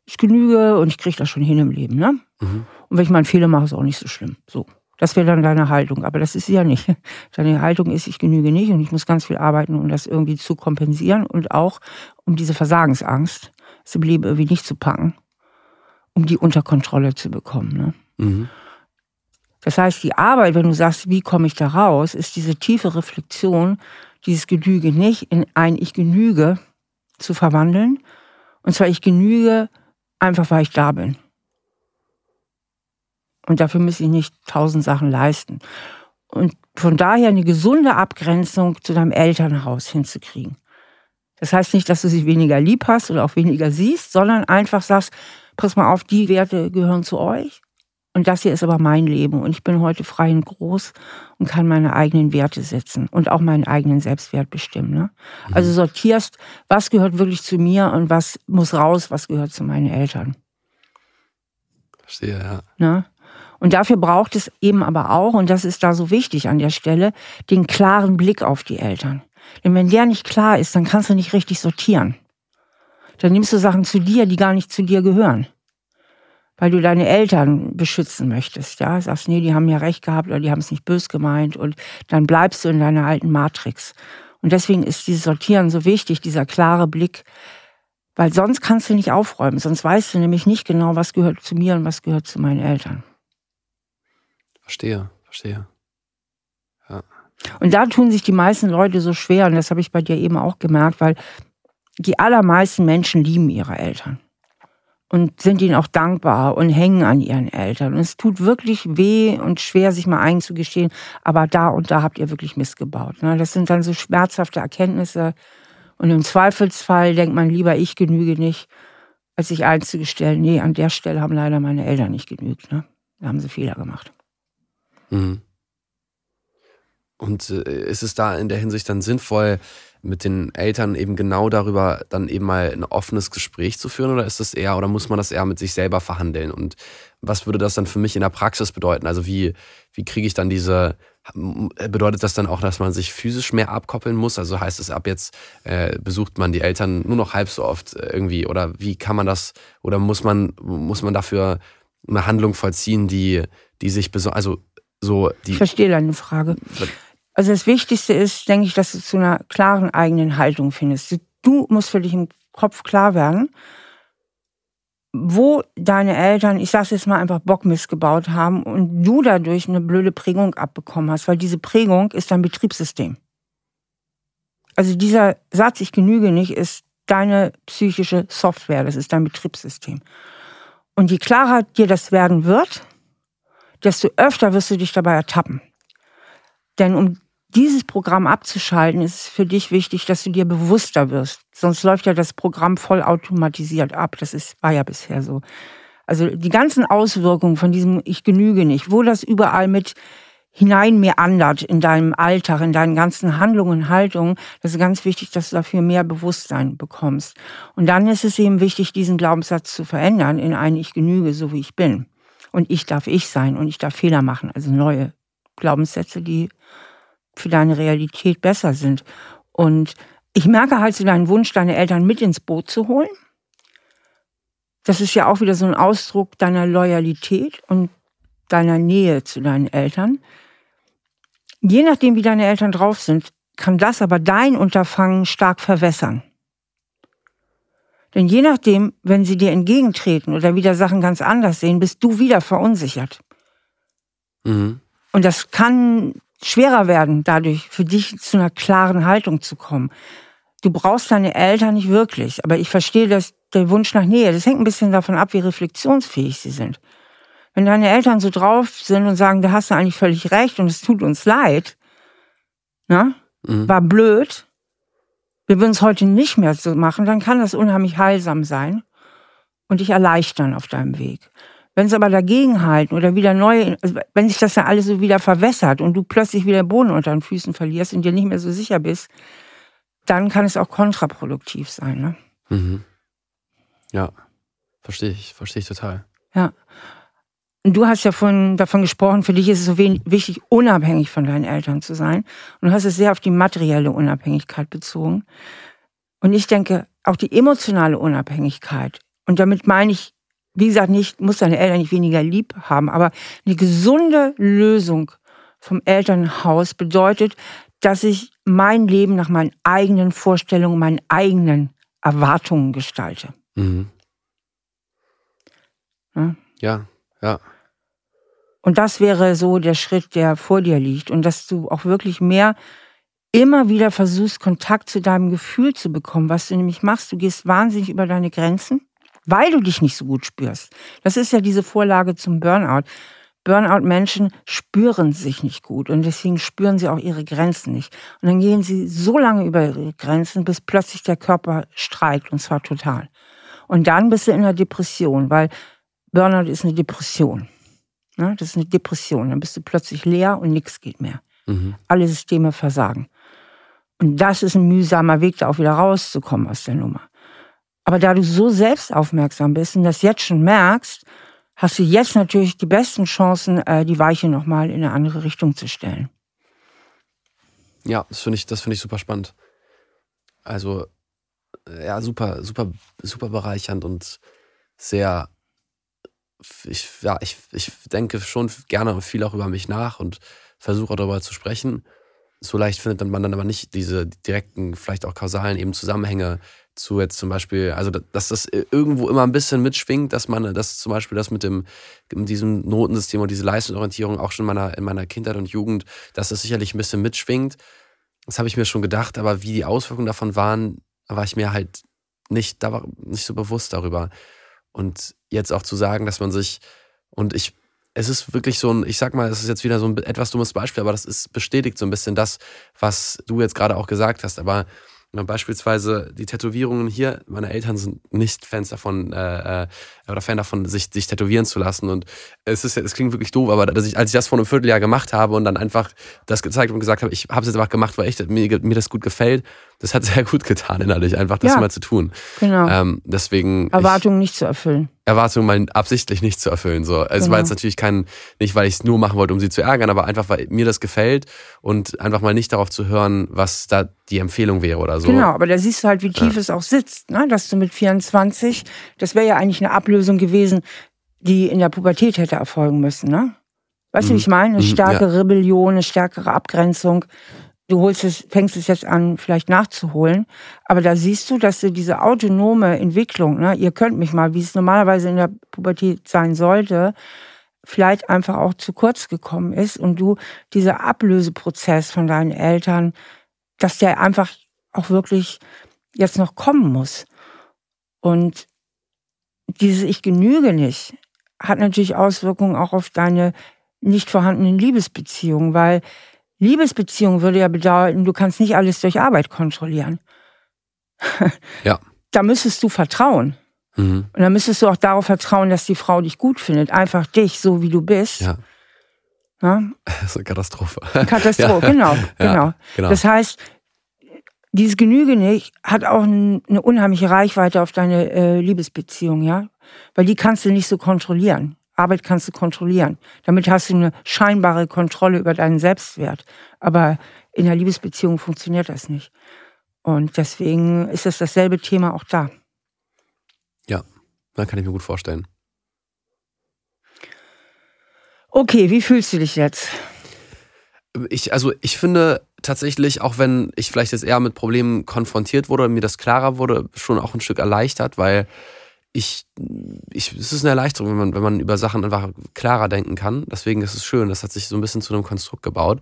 ich genüge und ich kriege das schon hin im Leben. Ne? Mhm. Und wenn ich mal einen Fehler mache, ist auch nicht so schlimm. So. Das wäre dann deine Haltung. Aber das ist sie ja nicht. Deine Haltung ist, ich genüge nicht und ich muss ganz viel arbeiten, um das irgendwie zu kompensieren und auch um diese Versagensangst es im Leben irgendwie nicht zu packen, um die unter Kontrolle zu bekommen. Ne? Mhm. Das heißt, die Arbeit, wenn du sagst, wie komme ich da raus, ist diese tiefe Reflexion, dieses Genüge nicht in ein Ich genüge zu verwandeln. Und zwar ich genüge einfach, weil ich da bin. Und dafür muss ich nicht tausend Sachen leisten. Und von daher eine gesunde Abgrenzung zu deinem Elternhaus hinzukriegen. Das heißt nicht, dass du sie weniger lieb hast oder auch weniger siehst, sondern einfach sagst, pass mal auf, die Werte gehören zu euch. Und das hier ist aber mein Leben. Und ich bin heute frei und groß und kann meine eigenen Werte setzen und auch meinen eigenen Selbstwert bestimmen. Ne? Mhm. Also sortierst, was gehört wirklich zu mir und was muss raus, was gehört zu meinen Eltern. Verstehe, ja. Ne? Und dafür braucht es eben aber auch, und das ist da so wichtig an der Stelle, den klaren Blick auf die Eltern. Denn wenn der nicht klar ist, dann kannst du nicht richtig sortieren. Dann nimmst du Sachen zu dir, die gar nicht zu dir gehören. Weil du deine Eltern beschützen möchtest, ja. Sagst, nee, die haben ja recht gehabt oder die haben es nicht bös gemeint und dann bleibst du in deiner alten Matrix. Und deswegen ist dieses Sortieren so wichtig, dieser klare Blick, weil sonst kannst du nicht aufräumen. Sonst weißt du nämlich nicht genau, was gehört zu mir und was gehört zu meinen Eltern. Verstehe, verstehe. Und da tun sich die meisten Leute so schwer, und das habe ich bei dir eben auch gemerkt, weil die allermeisten Menschen lieben ihre Eltern und sind ihnen auch dankbar und hängen an ihren Eltern. Und es tut wirklich weh und schwer, sich mal einzugestehen, aber da und da habt ihr wirklich missgebaut. Ne? Das sind dann so schmerzhafte Erkenntnisse. Und im Zweifelsfall denkt man lieber, ich genüge nicht, als sich einzugestellen, nee, an der Stelle haben leider meine Eltern nicht genügt. Ne? Da haben sie Fehler gemacht. Mhm. Und äh, ist es da in der Hinsicht dann sinnvoll, mit den Eltern eben genau darüber dann eben mal ein offenes Gespräch zu führen oder ist das eher oder muss man das eher mit sich selber verhandeln und was würde das dann für mich in der Praxis bedeuten? Also wie, wie kriege ich dann diese, bedeutet das dann auch, dass man sich physisch mehr abkoppeln muss? Also heißt es ab jetzt äh, besucht man die Eltern nur noch halb so oft irgendwie oder wie kann man das oder muss man, muss man dafür eine Handlung vollziehen, die, die sich, also so die. Ich verstehe deine Frage. Also das Wichtigste ist, denke ich, dass du zu einer klaren eigenen Haltung findest. Du musst für dich im Kopf klar werden, wo deine Eltern, ich sag's jetzt mal einfach Bockmist gebaut haben und du dadurch eine blöde Prägung abbekommen hast, weil diese Prägung ist dein Betriebssystem. Also dieser Satz, ich genüge nicht, ist deine psychische Software, das ist dein Betriebssystem. Und je klarer dir das werden wird, desto öfter wirst du dich dabei ertappen. Denn um dieses Programm abzuschalten, ist es für dich wichtig, dass du dir bewusster wirst. Sonst läuft ja das Programm voll automatisiert ab. Das ist, war ja bisher so. Also die ganzen Auswirkungen von diesem Ich genüge nicht, wo das überall mit hinein mir andert in deinem Alltag, in deinen ganzen Handlungen, Haltungen, das ist ganz wichtig, dass du dafür mehr Bewusstsein bekommst. Und dann ist es eben wichtig, diesen Glaubenssatz zu verändern in einen Ich genüge, so wie ich bin. Und ich darf ich sein und ich darf Fehler machen, also neue Glaubenssätze, die für deine Realität besser sind. Und ich merke halt so deinen Wunsch, deine Eltern mit ins Boot zu holen. Das ist ja auch wieder so ein Ausdruck deiner Loyalität und deiner Nähe zu deinen Eltern. Je nachdem, wie deine Eltern drauf sind, kann das aber dein Unterfangen stark verwässern. Denn je nachdem, wenn sie dir entgegentreten oder wieder Sachen ganz anders sehen, bist du wieder verunsichert. Mhm. Und das kann schwerer werden, dadurch für dich zu einer klaren Haltung zu kommen. Du brauchst deine Eltern nicht wirklich, aber ich verstehe das, der Wunsch nach Nähe. Das hängt ein bisschen davon ab, wie reflexionsfähig sie sind. Wenn deine Eltern so drauf sind und sagen, da hast du eigentlich völlig recht und es tut uns leid, ne? Mhm. war blöd, wir würden es heute nicht mehr so machen, dann kann das unheimlich heilsam sein und dich erleichtern auf deinem Weg. Wenn es aber dagegen halten oder wieder neu, also wenn sich das dann alles so wieder verwässert und du plötzlich wieder Boden unter den Füßen verlierst und dir nicht mehr so sicher bist, dann kann es auch kontraproduktiv sein. Ne? Mhm. Ja, verstehe ich, verstehe ich total. Ja. Du hast ja von, davon gesprochen, für dich ist es so wichtig, unabhängig von deinen Eltern zu sein. Und du hast es sehr auf die materielle Unabhängigkeit bezogen. Und ich denke, auch die emotionale Unabhängigkeit. Und damit meine ich wie gesagt, nicht, muss deine Eltern nicht weniger lieb haben, aber eine gesunde Lösung vom Elternhaus bedeutet, dass ich mein Leben nach meinen eigenen Vorstellungen, meinen eigenen Erwartungen gestalte. Mhm. Ja? ja, ja. Und das wäre so der Schritt, der vor dir liegt. Und dass du auch wirklich mehr immer wieder versuchst, Kontakt zu deinem Gefühl zu bekommen. Was du nämlich machst, du gehst wahnsinnig über deine Grenzen weil du dich nicht so gut spürst. Das ist ja diese Vorlage zum Burnout. Burnout-Menschen spüren sich nicht gut und deswegen spüren sie auch ihre Grenzen nicht. Und dann gehen sie so lange über ihre Grenzen, bis plötzlich der Körper streikt und zwar total. Und dann bist du in der Depression, weil Burnout ist eine Depression. Ne? Das ist eine Depression. Dann bist du plötzlich leer und nichts geht mehr. Mhm. Alle Systeme versagen. Und das ist ein mühsamer Weg, da auch wieder rauszukommen aus der Nummer. Aber da du so selbstaufmerksam bist und das jetzt schon merkst, hast du jetzt natürlich die besten Chancen, äh, die Weiche nochmal in eine andere Richtung zu stellen. Ja, das finde ich, das ich super spannend. Also, äh, ja, super, super, super bereichernd und sehr, ich, ja, ich, ich denke schon gerne viel auch über mich nach und versuche darüber zu sprechen. So leicht findet man dann aber nicht diese direkten, vielleicht auch kausalen eben Zusammenhänge zu jetzt zum Beispiel, also dass das irgendwo immer ein bisschen mitschwingt, dass man, dass zum Beispiel das mit dem, mit diesem Notensystem und diese Leistungsorientierung auch schon in meiner, in meiner Kindheit und Jugend, dass das sicherlich ein bisschen mitschwingt. Das habe ich mir schon gedacht, aber wie die Auswirkungen davon waren, war ich mir halt nicht, da war nicht so bewusst darüber. Und jetzt auch zu sagen, dass man sich, und ich, es ist wirklich so ein, ich sag mal, es ist jetzt wieder so ein etwas dummes Beispiel, aber das ist bestätigt so ein bisschen das, was du jetzt gerade auch gesagt hast. Aber Beispielsweise die Tätowierungen hier, meine Eltern sind nicht Fans davon äh, äh, oder Fan davon, sich, sich tätowieren zu lassen. Und es ist es klingt wirklich doof, aber ich, als ich das vor einem Vierteljahr gemacht habe und dann einfach das gezeigt und gesagt habe, ich habe es jetzt einfach gemacht, weil ich, mir, mir das gut gefällt, das hat sehr gut getan innerlich, einfach das ja, mal zu tun. Genau. Ähm, deswegen. Erwartungen nicht zu erfüllen. Erwartungen mal absichtlich nicht zu erfüllen. So. Es genau. war jetzt natürlich kein, nicht weil ich es nur machen wollte, um sie zu ärgern, aber einfach, weil mir das gefällt und einfach mal nicht darauf zu hören, was da die Empfehlung wäre oder so. Genau, aber da siehst du halt, wie tief ja. es auch sitzt, ne? dass du mit 24, das wäre ja eigentlich eine Ablösung gewesen, die in der Pubertät hätte erfolgen müssen. Ne? Weißt mhm. du, wie ich meine? Eine mhm, starke ja. Rebellion, eine stärkere Abgrenzung du holst es, fängst es jetzt an, vielleicht nachzuholen. Aber da siehst du, dass du diese autonome Entwicklung, ne, ihr könnt mich mal, wie es normalerweise in der Pubertät sein sollte, vielleicht einfach auch zu kurz gekommen ist und du dieser Ablöseprozess von deinen Eltern, dass der einfach auch wirklich jetzt noch kommen muss. Und dieses Ich genüge nicht hat natürlich Auswirkungen auch auf deine nicht vorhandenen Liebesbeziehungen, weil Liebesbeziehung würde ja bedeuten, du kannst nicht alles durch Arbeit kontrollieren. Ja. Da müsstest du vertrauen. Mhm. Und dann müsstest du auch darauf vertrauen, dass die Frau dich gut findet. Einfach dich, so wie du bist. Ja. ja? Das ist eine Katastrophe. Katastrophe, ja. genau, genau. genau. Das heißt, dieses Genüge nicht hat auch eine unheimliche Reichweite auf deine äh, Liebesbeziehung, ja. Weil die kannst du nicht so kontrollieren. Arbeit kannst du kontrollieren. Damit hast du eine scheinbare Kontrolle über deinen Selbstwert. Aber in der Liebesbeziehung funktioniert das nicht. Und deswegen ist es dasselbe Thema auch da. Ja, dann kann ich mir gut vorstellen. Okay, wie fühlst du dich jetzt? Ich, also ich finde tatsächlich, auch wenn ich vielleicht jetzt eher mit Problemen konfrontiert wurde und mir das klarer wurde, schon auch ein Stück erleichtert, weil ich, ich, es ist eine Erleichterung, wenn man, wenn man über Sachen einfach klarer denken kann. Deswegen ist es schön, das hat sich so ein bisschen zu einem Konstrukt gebaut.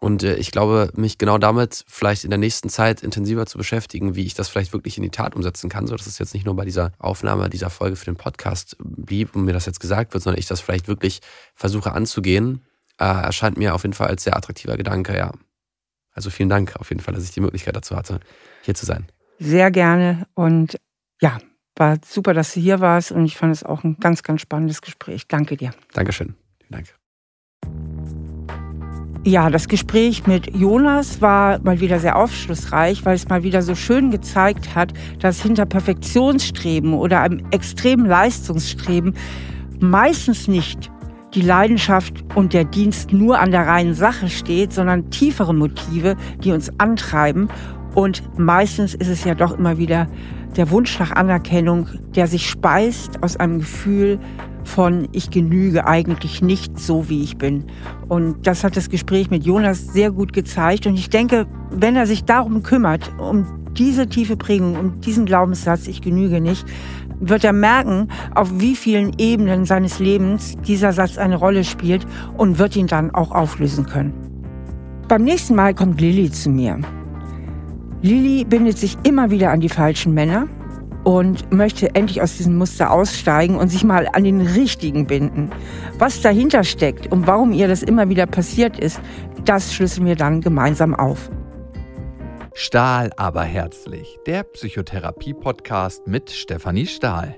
Und äh, ich glaube, mich genau damit vielleicht in der nächsten Zeit intensiver zu beschäftigen, wie ich das vielleicht wirklich in die Tat umsetzen kann, so dass es jetzt nicht nur bei dieser Aufnahme dieser Folge für den Podcast blieb und mir das jetzt gesagt wird, sondern ich das vielleicht wirklich versuche anzugehen, äh, erscheint mir auf jeden Fall als sehr attraktiver Gedanke, ja. Also vielen Dank auf jeden Fall, dass ich die Möglichkeit dazu hatte, hier zu sein. Sehr gerne und ja, war super, dass du hier warst und ich fand es auch ein ganz, ganz spannendes Gespräch. Danke dir. Dankeschön. Vielen Dank. Ja, das Gespräch mit Jonas war mal wieder sehr aufschlussreich, weil es mal wieder so schön gezeigt hat, dass hinter Perfektionsstreben oder einem extremen Leistungsstreben meistens nicht die Leidenschaft und der Dienst nur an der reinen Sache steht, sondern tiefere Motive, die uns antreiben. Und meistens ist es ja doch immer wieder der Wunsch nach Anerkennung, der sich speist aus einem Gefühl von ich genüge eigentlich nicht so, wie ich bin. Und das hat das Gespräch mit Jonas sehr gut gezeigt. Und ich denke, wenn er sich darum kümmert, um diese tiefe Prägung, um diesen Glaubenssatz, ich genüge nicht, wird er merken, auf wie vielen Ebenen seines Lebens dieser Satz eine Rolle spielt und wird ihn dann auch auflösen können. Beim nächsten Mal kommt Lilly zu mir. Lilly bindet sich immer wieder an die falschen Männer und möchte endlich aus diesem Muster aussteigen und sich mal an den richtigen binden. Was dahinter steckt und warum ihr das immer wieder passiert ist, das schlüsseln wir dann gemeinsam auf. Stahl aber herzlich, der Psychotherapie-Podcast mit Stefanie Stahl.